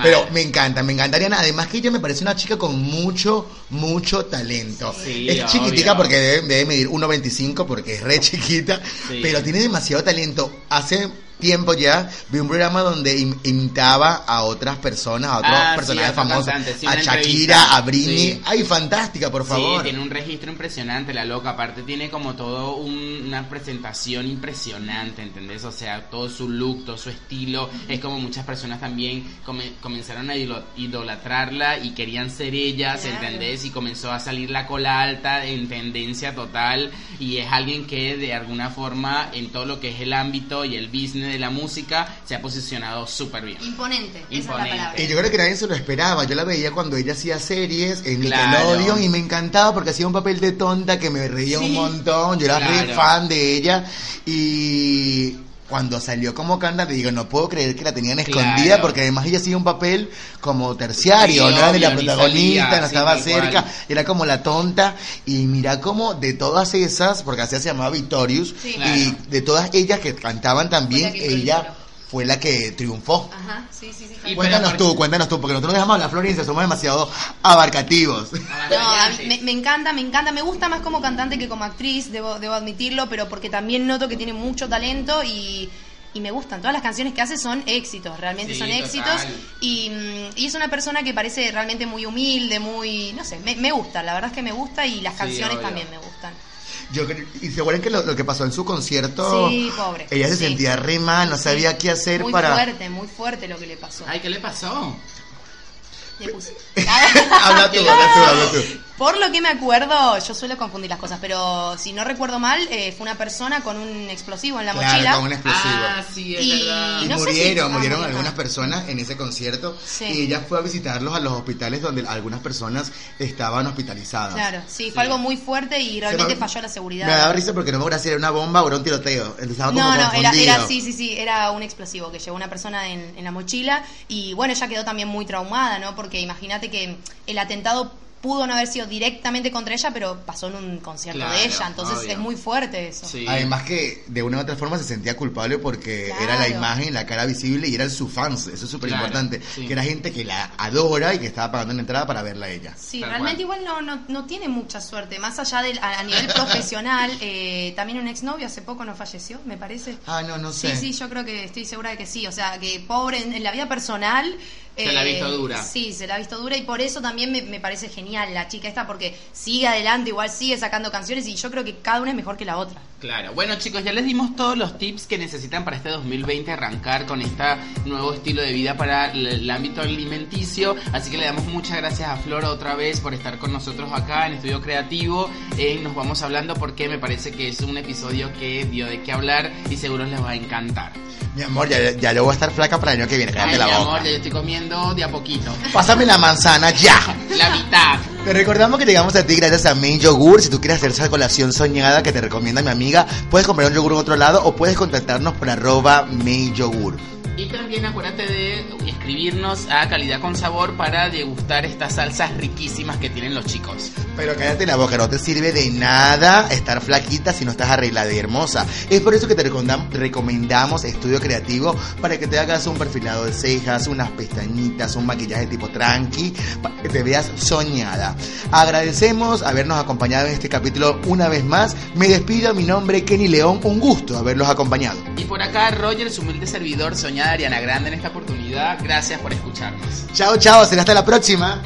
Pero me encanta, me encantaría. Además que ella me parece una chica con mucho, mucho talento. Sí, es chiquitica porque debe, debe medir 1.25 porque es re chiquita, Sí. pero tiene demasiado talento. Hace tiempo ya vi un programa donde im- imitaba a otras personas, a otros Ah, sí, personajes a otros famosos, sí, a Shakira, entrevista. a Britney. Sí. Ay, fantástica, por favor. Sí, tiene un registro impresionante, la loca. Aparte tiene como todo un- una presentación impresionante, ¿entendés? O sea, todo su look, todo su estilo. Es como muchas personas también come- comenzaron a idolatrarla y querían ser ellas, Claro. ¿entendés? Y comenzó a salir la cola alta en tendencia total. Y es alguien que de alguna forma en todo lo que es el ámbito y el business de la música se ha posicionado súper bien. Imponente, esa es Imponente. la palabra. Y yo creo que nadie se lo esperaba. Yo la veía cuando ella hacía series en Claro. Nickelodeon y me encantaba porque hacía un papel de tonta que me reía un montón. Yo era re Claro. fan de ella y cuando salió como cantante digo, no puedo creer que la tenían escondida Claro. porque además ella hacía un papel como terciario, Sí, no era de la obvio, ni protagonista, salía, no estaba cerca, era como la tonta y mira como de todas esas, porque así se llamaba Victorious Sí. y Claro. de todas ellas que cantaban también, ella. Fue la que triunfó. Ajá, sí, sí, sí. Y Cuéntanos pero tú, cuéntanos tú, porque nosotros no dejamos hablar Florencia, somos demasiado abarcativos. No, a mí me, me encanta, me encanta. Me gusta más como cantante que como actriz, debo, debo admitirlo, pero porque también noto que tiene mucho talento y, y me gustan. Todas las canciones que hace son éxitos, realmente Sí, son total. éxitos. Y, mm, y es una persona que parece realmente muy humilde, muy. No sé, me, me gusta, la verdad es que me gusta y las canciones también me gustan. Yo creo- y se acuerdan que lo, lo que pasó en su concierto, Sí, pobre. ella se Sí. sentía re mal, no Sí. sabía qué hacer Muy para... fuerte, muy fuerte lo que le pasó. Ay, ¿qué le pasó? Le puse- habla tú, habla tú, habla tú. Por lo que me acuerdo, yo suelo confundir las cosas, pero si no recuerdo mal, eh, fue una persona con un explosivo en la Claro, mochila. con un explosivo. Ah, sí, es Y- verdad. Y no sé si- murieron, ah, murieron algunas personas en ese concierto Sí. y ella fue a visitarlos a los hospitales donde algunas personas estaban hospitalizadas. Claro, sí, fue algo muy fuerte y realmente me- falló la seguridad. Me daba risa porque no me acuerdo si era una bomba o era un tiroteo. Entonces estaba como No, no, era, era, sí, sí, sí, era un explosivo que llevó una persona en, en la mochila y bueno, ella quedó también muy traumada, ¿no? Porque imagínate que el atentado pudo no haber sido directamente contra ella, pero pasó en un concierto Claro, de ella, entonces obvio. es muy fuerte eso. Sí. Además que de una u otra forma se sentía culpable porque Claro. era la imagen, la cara visible y eran sus fans. Eso es súper Claro, importante. sí. Que era gente que la adora y que estaba pagando una entrada para verla a ella. Sí, Tal realmente cual. igual no, no, no tiene mucha suerte. Más allá del a, a nivel profesional, eh, también un exnovio hace poco no falleció, me parece. Ah, no, no sé. Sí, sí, yo creo que estoy segura de que sí. O sea, que pobre en, en la vida personal Se la ha visto Eh, dura. Sí, se la ha visto dura y por eso también me, me parece genial la chica esta porque sigue adelante, igual sigue sacando canciones y yo creo que cada una es mejor que la otra. Claro, bueno chicos, ya les dimos todos los tips que necesitan para este 2020 arrancar con este nuevo estilo de vida para el, el ámbito alimenticio. Así que le damos muchas gracias a Flora otra vez por estar con nosotros acá en Estudio Creativo. Eh, nos vamos hablando porque me parece que es un episodio que dio de qué hablar y seguro les va a encantar. Mi amor, ya, ya yo voy a estar flaca para el año que viene. Ay, Cállate mi la boca. amor, ya yo estoy comiendo de a poquito. Pásame la manzana ya. La mitad. Te recordamos que llegamos a ti gracias a Main Yogur. Si tú quieres hacer esa colación soñada que te recomienda mi amiga, puedes comprar un yogur en otro lado o puedes contactarnos por arroba Yogur. Y también acuérdate de escribirnos a Calidad con Sabor para degustar estas salsas riquísimas que tienen los chicos. Pero cállate la boca, no te sirve de nada estar flaquita si no estás arreglada y hermosa. Es por eso que te recomendam- recomendamos Estudio Creativo para que te hagas un perfilado de cejas, unas pestañitas, un maquillaje tipo tranqui, para que te veas soñada. Agradecemos habernos acompañado en este capítulo una vez más. Me despido, mi nombre Kenny León, un gusto haberlos acompañado. Y por acá Roger, su humilde servidor, soñada Ariana Grande en esta oportunidad. Gracias por escucharnos. Chao, chao, será hasta la próxima.